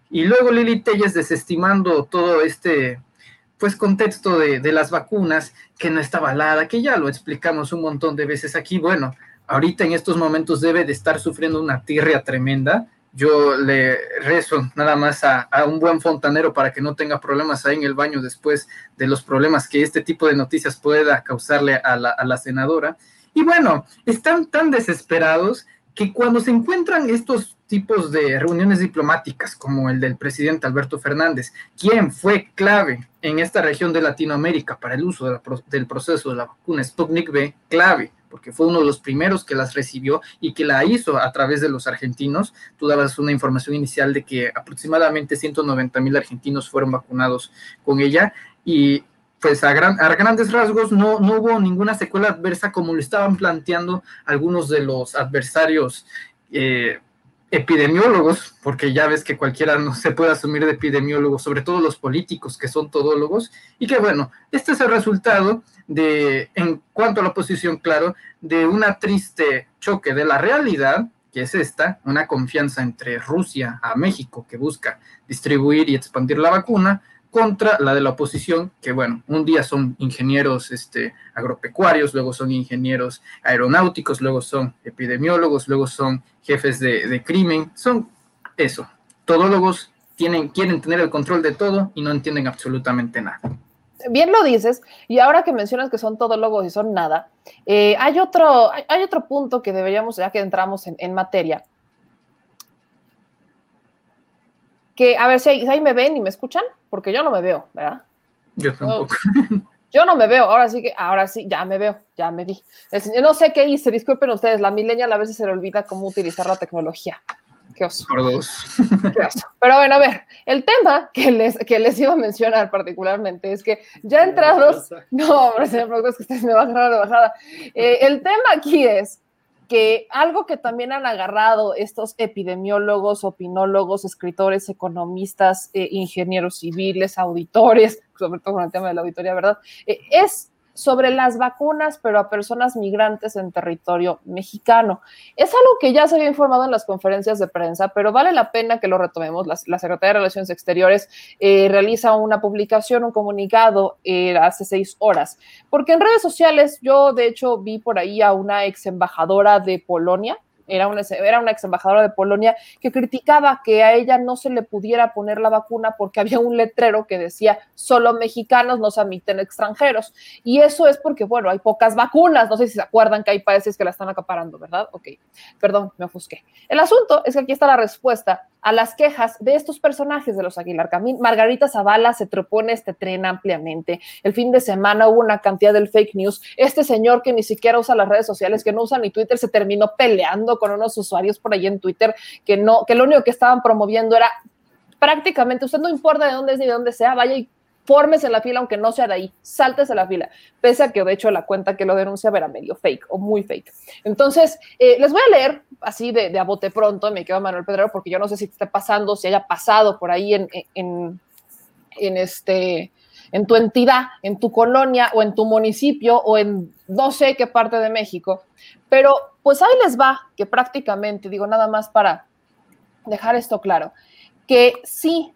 Y luego Lili Telles desestimando todo este pues contexto de, las vacunas, que no está avalada, que ya lo explicamos un montón de veces aquí. Bueno, ahorita en estos momentos debe de estar sufriendo una tirria tremenda. Yo le rezo nada más a, a, un buen fontanero para que no tenga problemas ahí en el baño después de los problemas que este tipo de noticias pueda causarle a la, a la senadora. Y bueno, están tan desesperados que cuando se encuentran estos tipos de reuniones diplomáticas como el del presidente Alberto Fernández, quien fue clave en esta región de Latinoamérica para el uso de la, del proceso de la vacuna Sputnik V, clave, porque fue uno de los primeros que las recibió y que la hizo a través de los argentinos. Tú dabas una información inicial de que aproximadamente 190 mil argentinos fueron vacunados con ella y pues a, gran, a, grandes rasgos no, no hubo ninguna secuela adversa como lo estaban planteando algunos de los adversarios eh, epidemiólogos, porque ya ves que cualquiera no se puede asumir de epidemiólogo, sobre todo los políticos que son todólogos, y que bueno, este es el resultado de, en cuanto a la oposición, claro, de una triste choque de la realidad, que es esta, una confianza entre Rusia a México que busca distribuir y expandir la vacuna, contra la de la oposición, que bueno, un día son ingenieros este, agropecuarios, luego son ingenieros aeronáuticos, luego son epidemiólogos, luego son jefes de, crimen, son eso, todólogos tienen, quieren tener el control de todo y no entienden absolutamente nada. Bien lo dices, y ahora que mencionas que son todólogos y son nada, eh, hay, otro, hay, otro punto que deberíamos, ya que entramos en, en materia, que a ver si ahí, si ahí, me ven y me escuchan, porque yo no me veo, ¿verdad? Yo tampoco. Yo no me veo, ahora sí que, ahora sí, ya me veo, ya me vi. No sé qué hice, disculpen ustedes, la milenia a veces se le olvida cómo utilizar la tecnología. Qué oso. Por dos. Qué oso. Pero bueno, a ver, el tema que les, que les iba a mencionar particularmente es que ya entrados, no, hombre, señor, es que ustedes me bajan la bajada. Eh, el tema aquí es que algo que también han agarrado estos epidemiólogos, opinólogos, escritores, economistas, eh, ingenieros civiles, auditores, sobre todo con el tema de la auditoría, ¿verdad? Eh, es sobre las vacunas, pero a personas migrantes en territorio mexicano. Es algo que ya se había informado en las conferencias de prensa, pero vale la pena que lo retomemos. La, la Secretaría de Relaciones Exteriores eh, realiza una publicación, un comunicado eh, hace seis horas, porque en redes sociales yo de hecho vi por ahí a una ex embajadora de Polonia, era una, era una ex embajadora de Polonia que criticaba que a ella no se le pudiera poner la vacuna porque había un letrero que decía solo mexicanos no se admiten extranjeros. Y eso es porque, bueno, hay pocas vacunas. No sé si se acuerdan que hay países que la están acaparando, ¿verdad? Ok, perdón, me ofusqué. El asunto es que aquí está la respuesta a las quejas de estos personajes de los Aguilar Camín. Margarita Zavala se propone este tren ampliamente. El fin de semana hubo una cantidad del fake news. Este señor que ni siquiera usa las redes sociales, que no usa ni Twitter, se terminó peleando con unos usuarios por ahí en Twitter que no, que lo único que estaban promoviendo era prácticamente, usted no importa de dónde es ni de dónde sea, vaya y fórmese en la fila, aunque no sea de ahí, sáltese la fila, pese a que de hecho la cuenta que lo denuncia era medio fake o muy fake. Entonces, eh, les voy a leer así de, de, a bote pronto, me quedo Manuel Pedrero, porque yo no sé si está pasando, si haya pasado por ahí en, en, en, este en tu entidad, en tu colonia o en tu municipio o en no sé qué parte de México. Pero pues ahí les va, que prácticamente, digo nada más para dejar esto claro, que sí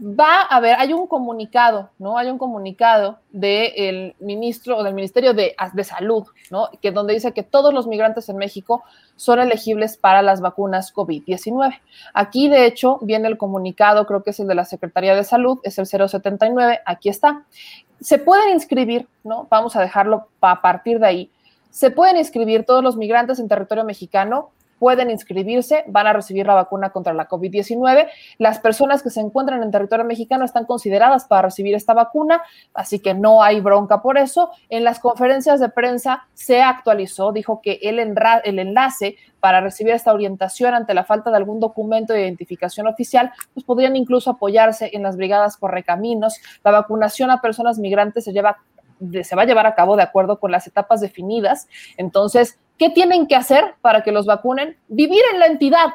va a haber, hay un comunicado, ¿no? Hay un comunicado del ministro o del Ministerio de, de, Salud, ¿no? Que donde dice que todos los migrantes en México son elegibles para las vacunas COVID-19. Aquí, de hecho, viene el comunicado, creo que es el de la Secretaría de Salud, es el 079, aquí está. Se pueden inscribir, ¿no? Vamos a dejarlo a partir de ahí. Se pueden inscribir todos los migrantes en territorio mexicano pueden inscribirse, van a recibir la vacuna contra la COVID-19. Las personas que se encuentran en territorio mexicano están consideradas para recibir esta vacuna, así que no hay bronca por eso. En las conferencias de prensa se actualizó, dijo que el, enlace para recibir esta orientación ante la falta de algún documento de identificación oficial, pues podrían incluso apoyarse en las brigadas correcaminos. La vacunación a personas migrantes se lleva se va a llevar a cabo de acuerdo con las etapas definidas. Entonces, ¿qué tienen que hacer para que los vacunen? Vivir en la entidad,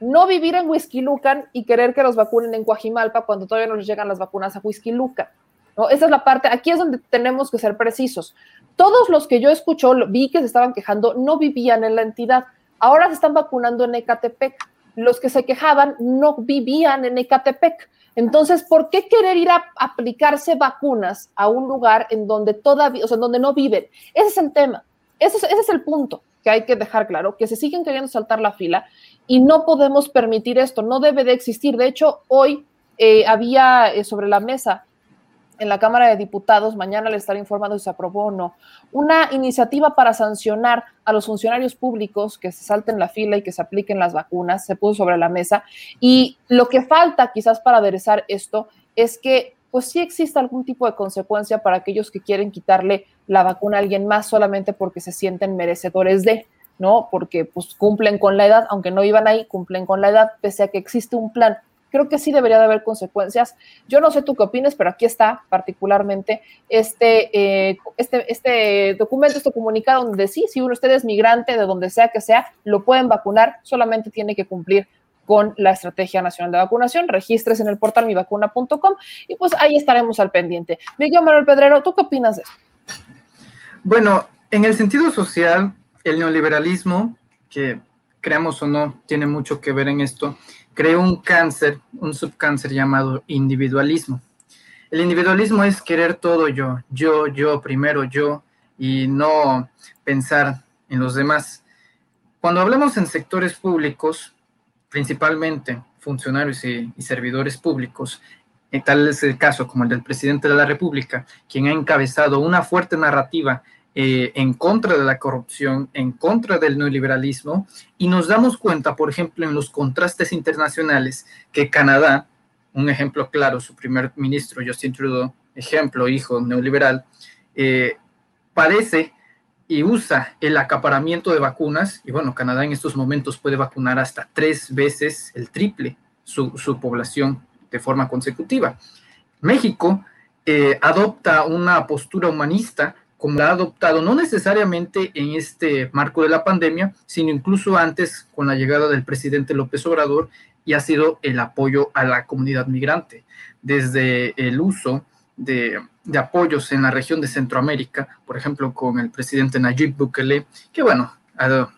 no vivir en Whisky Lucan y querer que los vacunen en Coajimalpa cuando todavía no les llegan las vacunas a Whisky Lucan. ¿no? Esa es la parte, aquí es donde tenemos que ser precisos. Todos los que yo escucho, vi que se estaban quejando, no vivían en la entidad. Ahora se están vacunando en Ecatepec. Los que se quejaban no vivían en Ecatepec. Entonces, ¿por qué querer ir a aplicarse vacunas a un lugar en donde todavía, o sea, en donde no viven? Ese es el tema. Ese es, el punto que hay que dejar claro, que se siguen queriendo saltar la fila y no podemos permitir esto, no debe de existir. De hecho, hoy eh, había eh, sobre la mesa en la Cámara de Diputados, mañana le estaré informando si se aprobó o no, una iniciativa para sancionar a los funcionarios públicos que se salten la fila y que se apliquen las vacunas, se puso sobre la mesa. Y lo que falta quizás para aderezar esto es que pues sí exista algún tipo de consecuencia para aquellos que quieren quitarle la vacuna a alguien más solamente porque se sienten merecedores de, ¿no? Porque pues cumplen con la edad, aunque no iban ahí, cumplen con la edad, pese a que existe un plan creo que sí debería de haber consecuencias. Yo no sé tú qué opinas, pero aquí está particularmente este, eh, este, este documento, este comunicado donde sí, si uno usted es migrante de donde sea que sea, lo pueden vacunar, solamente tiene que cumplir con la Estrategia Nacional de Vacunación. Registres en el portal mivacuna.com y pues ahí estaremos al pendiente. Miguel Manuel Pedrero, ¿tú qué opinas de eso? Bueno, en el sentido social, el neoliberalismo, que creamos o no, tiene mucho que ver en esto, creó un cáncer, un subcáncer llamado individualismo. El individualismo es querer todo yo, yo, yo, primero yo, y no pensar en los demás. Cuando hablamos en sectores públicos, principalmente funcionarios y, servidores públicos, y tal es el caso como el del presidente de la República, quien ha encabezado una fuerte narrativa eh, en contra de la corrupción, en contra del neoliberalismo, y nos damos cuenta, por ejemplo, en los contrastes internacionales, que Canadá, un ejemplo claro, su primer ministro Justin Trudeau, ejemplo, hijo neoliberal, eh, parece y usa el acaparamiento de vacunas, y bueno, Canadá en estos momentos puede vacunar hasta tres veces el triple su, población de forma consecutiva. México eh, adopta una postura humanista como la ha adoptado no necesariamente en este marco de la pandemia, sino incluso antes con la llegada del presidente López Obrador y ha sido el apoyo a la comunidad migrante, desde el uso de apoyos en la región de Centroamérica, por ejemplo, con el presidente Nayib Bukele, que bueno,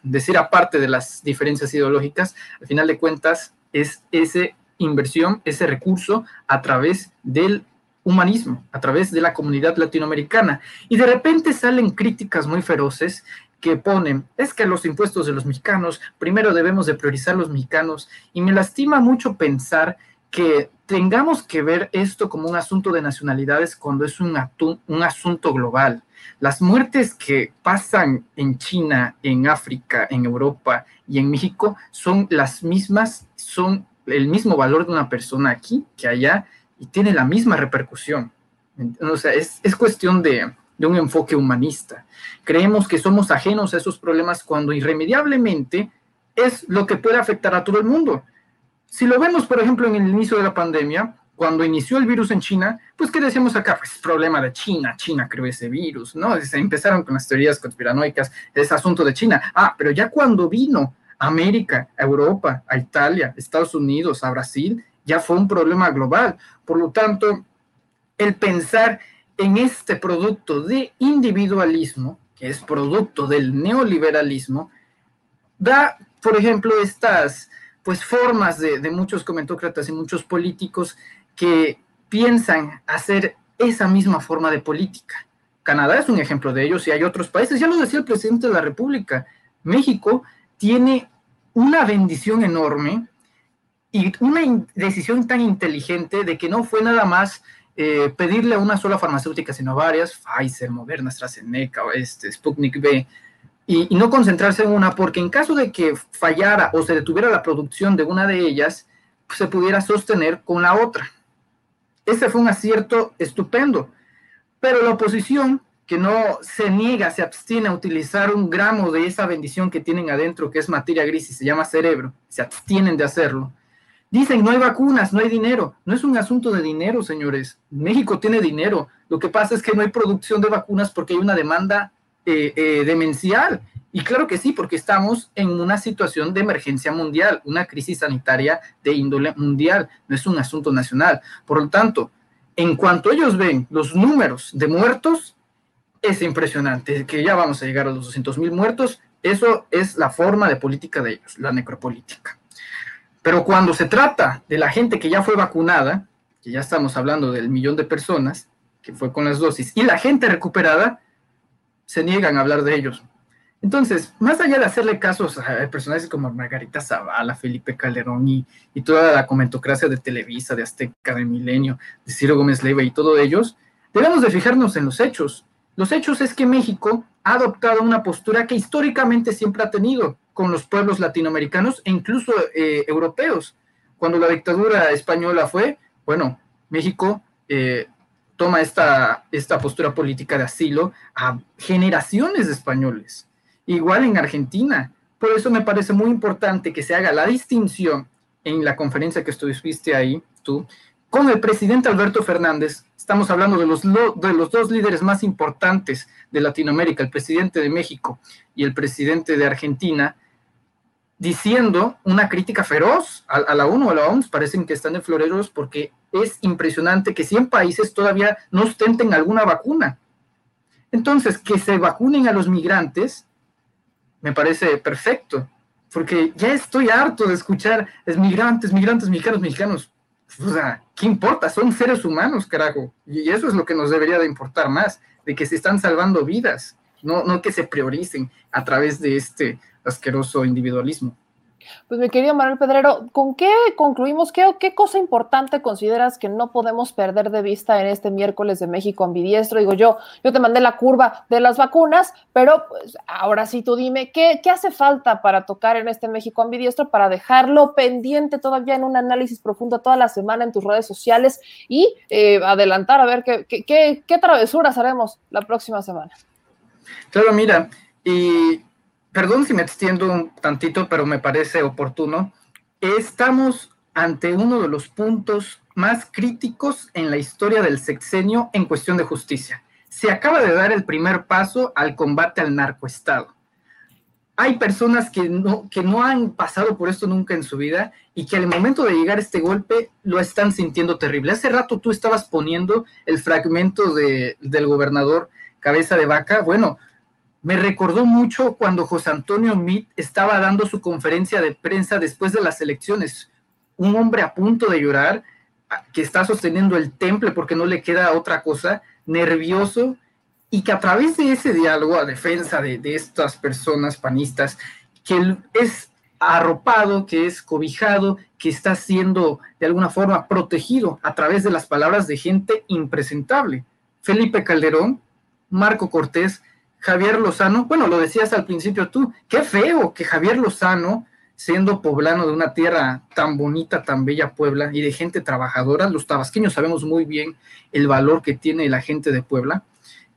decir aparte de las diferencias ideológicas, al final de cuentas es esa inversión, ese recurso a través del humanismo, a través de la comunidad latinoamericana. Y de repente salen críticas muy feroces que ponen, es que los impuestos de los mexicanos, primero debemos de priorizar los mexicanos, y me lastima mucho pensar que tengamos que ver esto como un asunto de nacionalidades cuando es un, un asunto global. Las muertes que pasan en China, en África, en Europa y en México son las mismas, son el mismo valor de una persona aquí que allá y tiene la misma repercusión. O sea, es, es cuestión de un enfoque humanista. Creemos que somos ajenos a esos problemas cuando irremediablemente es lo que puede afectar a todo el mundo. Si lo vemos, por ejemplo, en el inicio de la pandemia, cuando inició el virus en China, pues ¿qué decíamos acá? Pues problema de China, China creó ese virus, ¿no? Empezaron con las teorías conspiranoicas, ese asunto de China. Ah, pero ya cuando vino a América, a Europa, a Italia, Estados Unidos, a Brasil, ya fue un problema global. Por lo tanto, el pensar en este producto de individualismo, que es producto del neoliberalismo, da, por ejemplo, estas pues formas de, muchos comentócratas y muchos políticos que piensan hacer esa misma forma de política. Canadá es un ejemplo de ellos y hay otros países, ya lo decía el presidente de la República, México tiene una bendición enorme y una decisión tan inteligente de que no fue nada más eh, pedirle a una sola farmacéutica, sino varias, Pfizer, Moderna, AstraZeneca, este, Sputnik B, y, no concentrarse en una, porque en caso de que fallara o se detuviera la producción de una de ellas, se pudiera sostener con la otra. Ese fue un acierto estupendo, pero la oposición que no se niega, se abstiene a utilizar un gramo de esa bendición que tienen adentro, que es materia gris y se llama cerebro, se abstienen de hacerlo. Dicen, no hay vacunas, no hay dinero. No es un asunto de dinero, señores. México tiene dinero. Lo que pasa es que no hay producción de vacunas porque hay una demanda eh, eh, demencial. Y claro que sí, porque estamos en una situación de emergencia mundial, una crisis sanitaria de índole mundial, no es un asunto nacional. Por lo tanto, en cuanto ellos ven los números de muertos, es impresionante, que ya vamos a llegar a los 200 mil muertos, eso es la forma de política de ellos, la necropolítica. Pero cuando se trata de la gente que ya fue vacunada, que ya estamos hablando del millón de personas que fue con las dosis, y la gente recuperada, se niegan a hablar de ellos. Entonces, más allá de hacerle casos a personajes como Margarita Zavala, Felipe Calderón y, toda la comentocracia de Televisa, de Azteca, de Milenio, de Ciro Gómez Leiva y todos ellos, debemos de fijarnos en los hechos. Los hechos es que México ha adoptado una postura que históricamente siempre ha tenido con los pueblos latinoamericanos e incluso eh, europeos. Cuando la dictadura española fue, bueno, México eh, toma esta, esta postura política de asilo a generaciones de españoles. Igual en Argentina. Por eso me parece muy importante que se haga la distinción en la conferencia que estuviste ahí, tú, con el presidente Alberto Fernández, estamos hablando de los, de los dos líderes más importantes de Latinoamérica, el presidente de México y el presidente de Argentina, diciendo una crítica feroz a, la ONU, a la OMS, parecen que están en floreros porque es impresionante que 100 países todavía no ostenten alguna vacuna. Entonces, que se vacunen a los migrantes me parece perfecto, porque ya estoy harto de escuchar es migrantes, migrantes, mexicanos, mexicanos. O sea, ¿qué importa? Son seres humanos, carajo. Y eso es lo que nos debería de importar más, de que se están salvando vidas, no, no que se prioricen a través de este asqueroso individualismo. Pues mi querido Manuel Pedrero, ¿con qué concluimos? ¿Qué, ¿Qué cosa importante consideras que no podemos perder de vista en este miércoles de México ambidiestro? Digo yo, yo te mandé la curva de las vacunas, pero pues, ahora sí tú dime, ¿qué, ¿qué hace falta para tocar en este México ambidiestro para dejarlo pendiente todavía en un análisis profundo toda la semana en tus redes sociales y eh, adelantar a ver qué, qué, qué travesuras haremos la próxima semana? Claro, mira, y perdón si me extiendo un tantito, pero me parece oportuno. Estamos ante uno de los puntos más críticos en la historia del sexenio en cuestión de justicia. Se acaba de dar el primer paso al combate al narcoestado. Hay personas que no, que no han pasado por esto nunca en su vida y que al momento de llegar este golpe lo están sintiendo terrible. Hace rato tú estabas poniendo el fragmento de, del gobernador Cabeza de Vaca. Bueno, me recordó mucho cuando José Antonio Mit estaba dando su conferencia de prensa después de las elecciones. Un hombre a punto de llorar, que está sosteniendo el temple porque no le queda otra cosa, nervioso, y que a través de ese diálogo a defensa de, de estas personas panistas, que es arropado, que es cobijado, que está siendo de alguna forma protegido a través de las palabras de gente impresentable. Felipe Calderón, Marco Cortés, Javier Lozano, bueno, lo decías al principio tú, qué feo que Javier Lozano, siendo poblano de una tierra tan bonita, tan bella Puebla y de gente trabajadora, los tabasqueños sabemos muy bien el valor que tiene la gente de Puebla,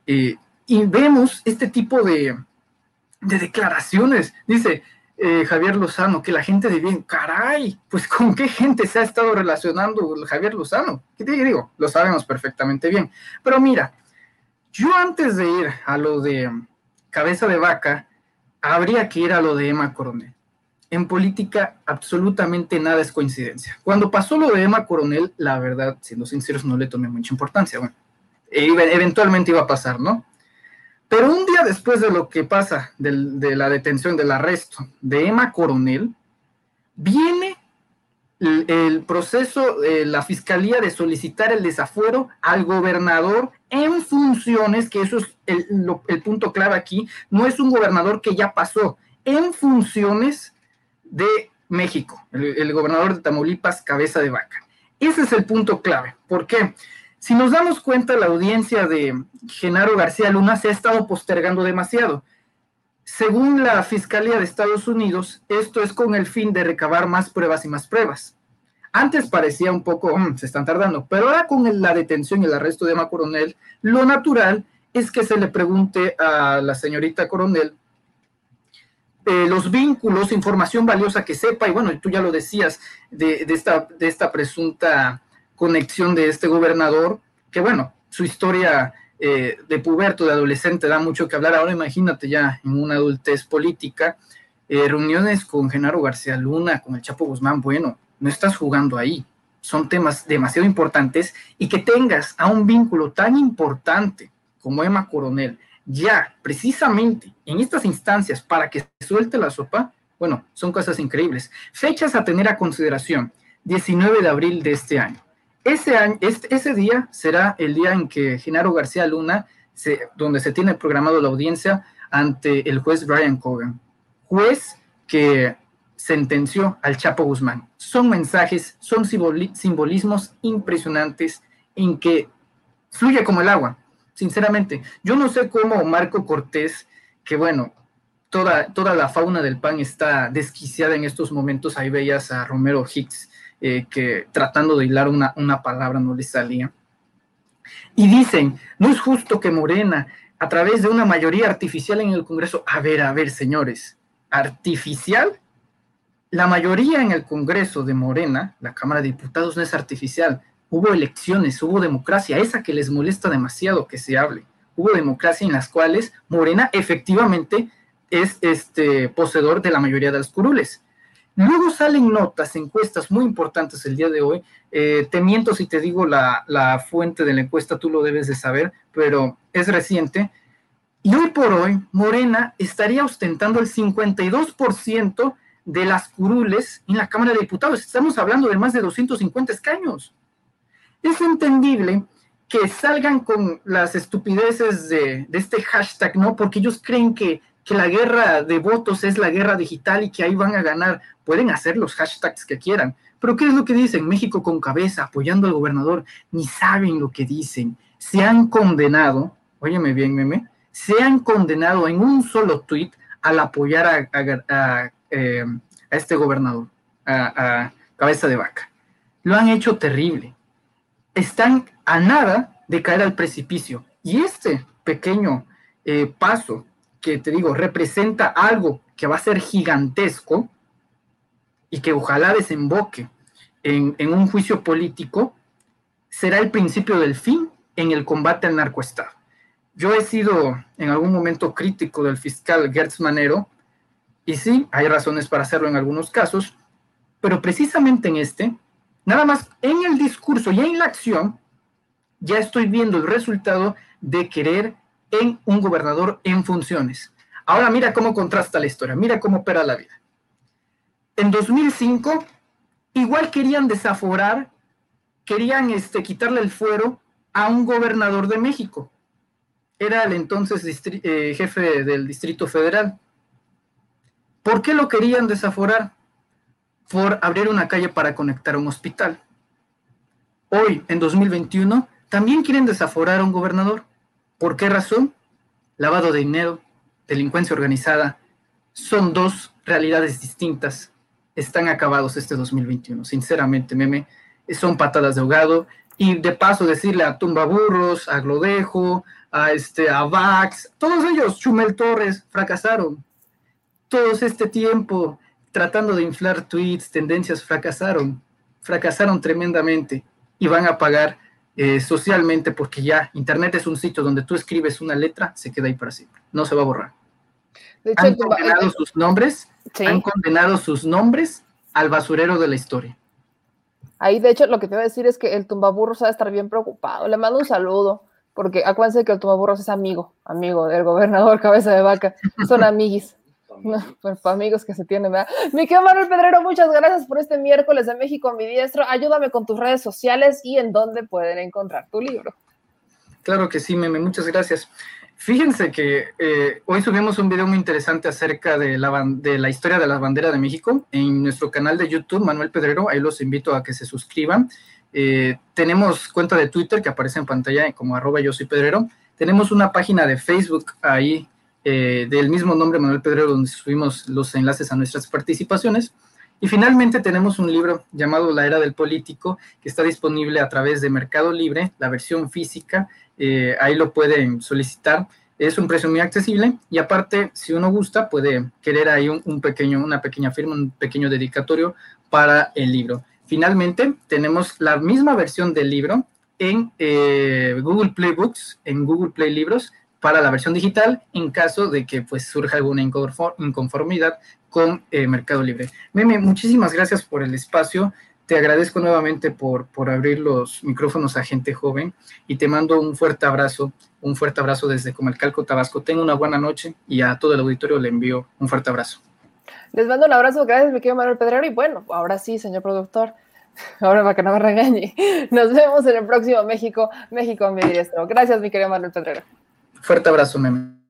eh, y vemos este tipo de, declaraciones. Dice eh, Javier Lozano que la gente de bien, caray, pues con qué gente se ha estado relacionando Javier Lozano. ¿Qué te digo? Lo sabemos perfectamente bien. Pero mira, yo antes de ir a lo de cabeza de vaca, habría que ir a lo de Emma Coronel. En política absolutamente nada es coincidencia. Cuando pasó lo de Emma Coronel, la verdad, siendo sinceros, no le tomé mucha importancia. Bueno, e eventualmente iba a pasar, ¿no? Pero un día después de lo que pasa, de la detención, del arresto de Emma Coronel, viene el, proceso, de la fiscalía de solicitar el desafuero al gobernador en funciones, que eso es el, punto clave aquí, no es un gobernador que ya pasó, en funciones de México, el, gobernador de Tamaulipas, cabeza de vaca. Ese es el punto clave. ¿Por qué? Si nos damos cuenta, la audiencia de Genaro García Luna se ha estado postergando demasiado. Según la Fiscalía de Estados Unidos, esto es con el fin de recabar más pruebas y más pruebas. Antes parecía un poco, mm, se están tardando, pero ahora con la detención y el arresto de Emma Coronel, lo natural es que se le pregunte a la señorita Coronel eh, los vínculos, información valiosa que sepa, y bueno, tú ya lo decías, de, esta, de esta presunta conexión de este gobernador, que bueno, su historia eh, de puberto, de adolescente, da mucho que hablar. Ahora imagínate ya en una adultez política, eh, reuniones con Genaro García Luna, con el Chapo Guzmán, bueno, no estás jugando ahí. Son temas demasiado importantes y que tengas a un vínculo tan importante como Emma Coronel, ya precisamente en estas instancias para que suelte la sopa, bueno, son cosas increíbles. Fechas a tener a consideración, 19 de abril de este año. Ese, año, ese día será el día en que Genaro García Luna, se, donde se tiene programado la audiencia ante el juez Brian Cogan, juez que sentenció al Chapo Guzmán. Son mensajes, son simbolismos impresionantes en que fluye como el agua, sinceramente. Yo no sé cómo Marco Cortés, que bueno, toda, toda la fauna del pan está desquiciada en estos momentos, ahí veías a Romero Hicks eh, que tratando de hilar una, una palabra no le salía. Y dicen, no es justo que Morena, a través de una mayoría artificial en el Congreso, a ver, a ver, señores, artificial, la mayoría en el Congreso de Morena, la Cámara de Diputados no es artificial. Hubo elecciones, hubo democracia, esa que les molesta demasiado que se hable. Hubo democracia en las cuales Morena efectivamente es este poseedor de la mayoría de las curules. Luego salen notas, encuestas muy importantes el día de hoy. Eh, te miento si te digo la, la fuente de la encuesta, tú lo debes de saber, pero es reciente. Y hoy por hoy, Morena estaría ostentando el 52% de las curules en la Cámara de Diputados. Estamos hablando de más de 250 escaños. Es entendible que salgan con las estupideces de, este hashtag, ¿no? Porque ellos creen que, que la guerra de votos es la guerra digital y que ahí van a ganar. Pueden hacer los hashtags que quieran. Pero ¿qué es lo que dicen? México con cabeza, apoyando al gobernador. Ni saben lo que dicen. Se han condenado, óyeme bien, meme, se han condenado en un solo tuit al apoyar a eh, este gobernador, a, cabeza de vaca. Lo han hecho terrible. Están a nada de caer al precipicio. Y este pequeño eh, paso que te digo representa algo que va a ser gigantesco y que ojalá desemboque en, en, un juicio político, será el principio del fin en el combate al narcoestado. Yo he sido en algún momento crítico del fiscal Gertz Manero y sí, hay razones para hacerlo en algunos casos, pero precisamente en este, nada más en el discurso y en la acción, ya estoy viendo el resultado de querer en un gobernador en funciones. Ahora mira cómo contrasta la historia, mira cómo opera la vida. En 2005, igual querían desaforar, querían este, quitarle el fuero a un gobernador de México. Era el entonces eh, jefe del Distrito Federal. ¿Por qué lo querían desaforar? Por abrir una calle para conectar un hospital. Hoy, en 2021, también quieren desaforar a un gobernador. ¿Por qué razón? Lavado de dinero, delincuencia organizada, son dos realidades distintas. Están acabados este 2021, sinceramente, meme. Son patadas de ahogado. Y de paso decirle a Tumbaburros, a Glodejo, a, este, a Vax, todos ellos, Chumel Torres, fracasaron todos este tiempo tratando de inflar tweets, tendencias, fracasaron, fracasaron tremendamente y van a pagar eh, socialmente porque ya Internet es un sitio donde tú escribes una letra, se queda ahí para siempre, no se va a borrar. han condenado sus nombres, han condenado sus nombres al basurero de la historia. Ahí, de hecho, lo que te voy a decir es que el tumbaburros va a estar bien preocupado. Le mando un saludo, porque acuérdense que el tumbaburros es amigo, amigo del gobernador Cabeza de Vaca. Son amiguis. No, pues amigos que se tienen, ¿verdad? Mi querido Manuel Pedrero, muchas gracias por este miércoles de México mi diestro. Ayúdame con tus redes sociales y en dónde pueden encontrar tu libro. Claro que sí, Meme, muchas gracias. Fíjense que eh, hoy subimos un video muy interesante acerca de la, de la historia de la bandera de México en nuestro canal de YouTube, Manuel Pedrero. Ahí los invito a que se suscriban. Eh, tenemos cuenta de Twitter que aparece en pantalla como arroba yo soy Pedrero. Tenemos una página de Facebook ahí eh, del mismo nombre, Manuel Pedrero, donde subimos los enlaces a nuestras participaciones. Y finalmente tenemos un libro llamado La Era del Político, que está disponible a través de Mercado Libre, la versión física, eh, ahí lo pueden solicitar. Es un precio muy accesible y aparte, si uno gusta, puede querer ahí un, pequeño, una pequeña firma, un pequeño dedicatorio para el libro. Finalmente, tenemos la misma versión del libro en eh, Google Play Books, en Google Play Libros, para la versión digital en caso de que pues surja alguna inconformidad con eh, Mercado Libre. Meme, muchísimas gracias por el espacio. Te agradezco nuevamente por, por abrir los micrófonos a gente joven y te mando un fuerte abrazo, un fuerte abrazo desde Comalcalco, Tabasco. Tenga una buena noche y a todo el auditorio le envío un fuerte abrazo. Les mando un abrazo, gracias, mi querido Manuel Pedrero. Y bueno, ahora sí, señor productor, ahora para que no me regañe. Nos vemos en el próximo México, México mi diestro. Gracias, mi querido Manuel Pedrero. Fuerte abrazo, meme.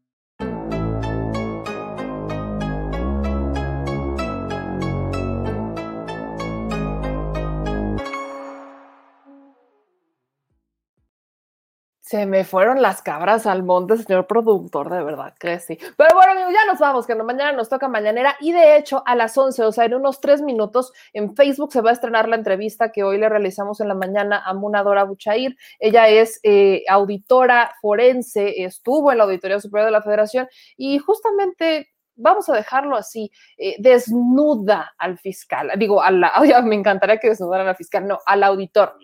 Se me fueron las cabras al monte, señor productor, de verdad que sí. Pero bueno, amigos, ya nos vamos, que mañana nos toca mañanera. Y de hecho, a las 11, o sea, en unos tres minutos, en Facebook se va a estrenar la entrevista que hoy le realizamos en la mañana a Munadora Buchair. Ella es eh, auditora forense, estuvo en la Auditoría Superior de la Federación y justamente vamos a dejarlo así, eh, desnuda al fiscal. Digo, a la, me encantaría que desnudaran al fiscal, no, al auditor,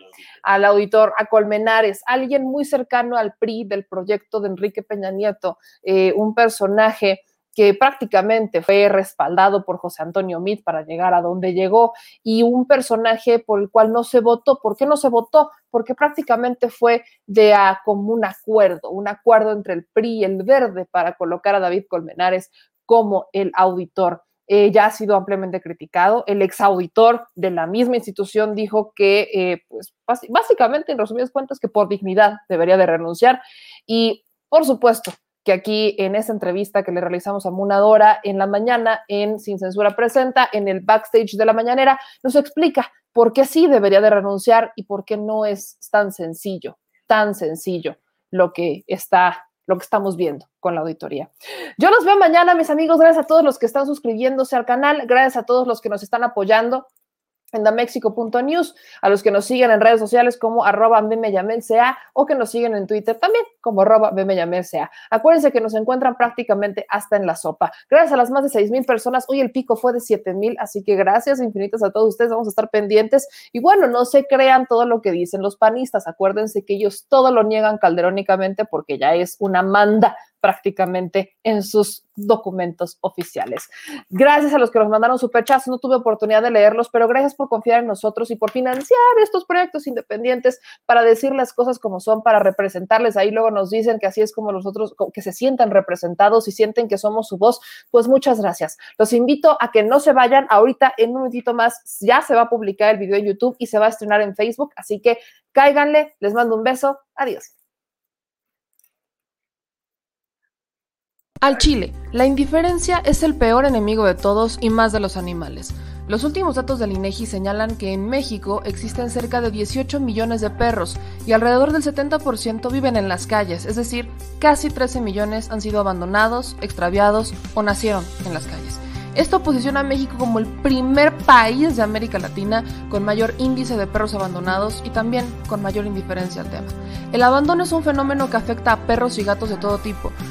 al auditor, a Colmenares, alguien muy cercano al PRI del proyecto de Enrique Peña Nieto, eh, un personaje que prácticamente fue respaldado por José Antonio Meade para llegar a donde llegó y un personaje por el cual no se votó. ¿Por qué no se votó? Porque prácticamente fue de a común acuerdo, un acuerdo entre el PRI y el Verde para colocar a David Colmenares como el auditor. Eh, ya ha sido ampliamente criticado. El exauditor de la misma institución dijo que, eh, pues, básicamente, en resumidas cuentas, que por dignidad debería de renunciar. Y, por supuesto, que aquí en esa entrevista que le realizamos a Munadora en la mañana en Sin Censura Presenta, en el backstage de la mañanera, nos explica por qué sí debería de renunciar y por qué no es tan sencillo, tan sencillo lo que está lo que estamos viendo con la auditoría. Yo los veo mañana, mis amigos. Gracias a todos los que están suscribiéndose al canal. Gracias a todos los que nos están apoyando en damexico.news, a los que nos siguen en redes sociales como arroba sea o que nos siguen en Twitter también como arroba sea. Acuérdense que nos encuentran prácticamente hasta en la sopa. Gracias a las más de seis mil personas, hoy el pico fue de siete mil, así que gracias infinitas a todos ustedes, vamos a estar pendientes. Y bueno, no se crean todo lo que dicen los panistas, acuérdense que ellos todo lo niegan calderónicamente porque ya es una manda prácticamente en sus documentos oficiales. Gracias a los que nos mandaron superchats, no tuve oportunidad de leerlos, pero gracias por confiar en nosotros y por financiar estos proyectos independientes para decir las cosas como son, para representarles. Ahí luego nos dicen que así es como nosotros, que se sientan representados y sienten que somos su voz. Pues muchas gracias. Los invito a que no se vayan. Ahorita en un momentito más ya se va a publicar el video en YouTube y se va a estrenar en Facebook, así que cáiganle. Les mando un beso. Adiós. Al Chile, la indiferencia es el peor enemigo de todos y más de los animales. Los últimos datos del INEGI señalan que en México existen cerca de 18 millones de perros y alrededor del 70% viven en las calles, es decir, casi 13 millones han sido abandonados, extraviados o nacieron en las calles. Esto posiciona a México como el primer país de América Latina con mayor índice de perros abandonados y también con mayor indiferencia al tema. El abandono es un fenómeno que afecta a perros y gatos de todo tipo,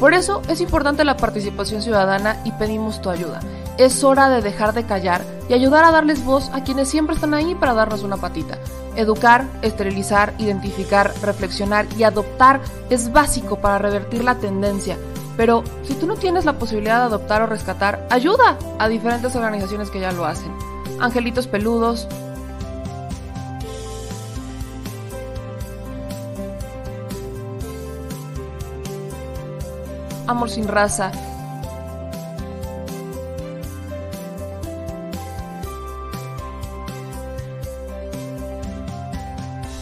Por eso es importante la participación ciudadana y pedimos tu ayuda. Es hora de dejar de callar y ayudar a darles voz a quienes siempre están ahí para darnos una patita. Educar, esterilizar, identificar, reflexionar y adoptar es básico para revertir la tendencia pero si tú no tienes la posibilidad de adoptar o rescatar, ayuda a diferentes organizaciones que ya lo hacen. Angelitos peludos. Amor sin raza.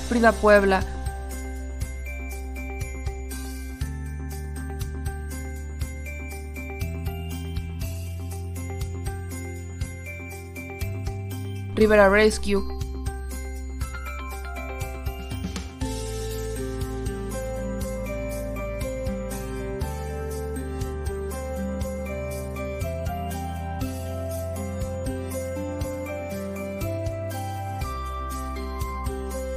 Frida Puebla. Rivera Rescue,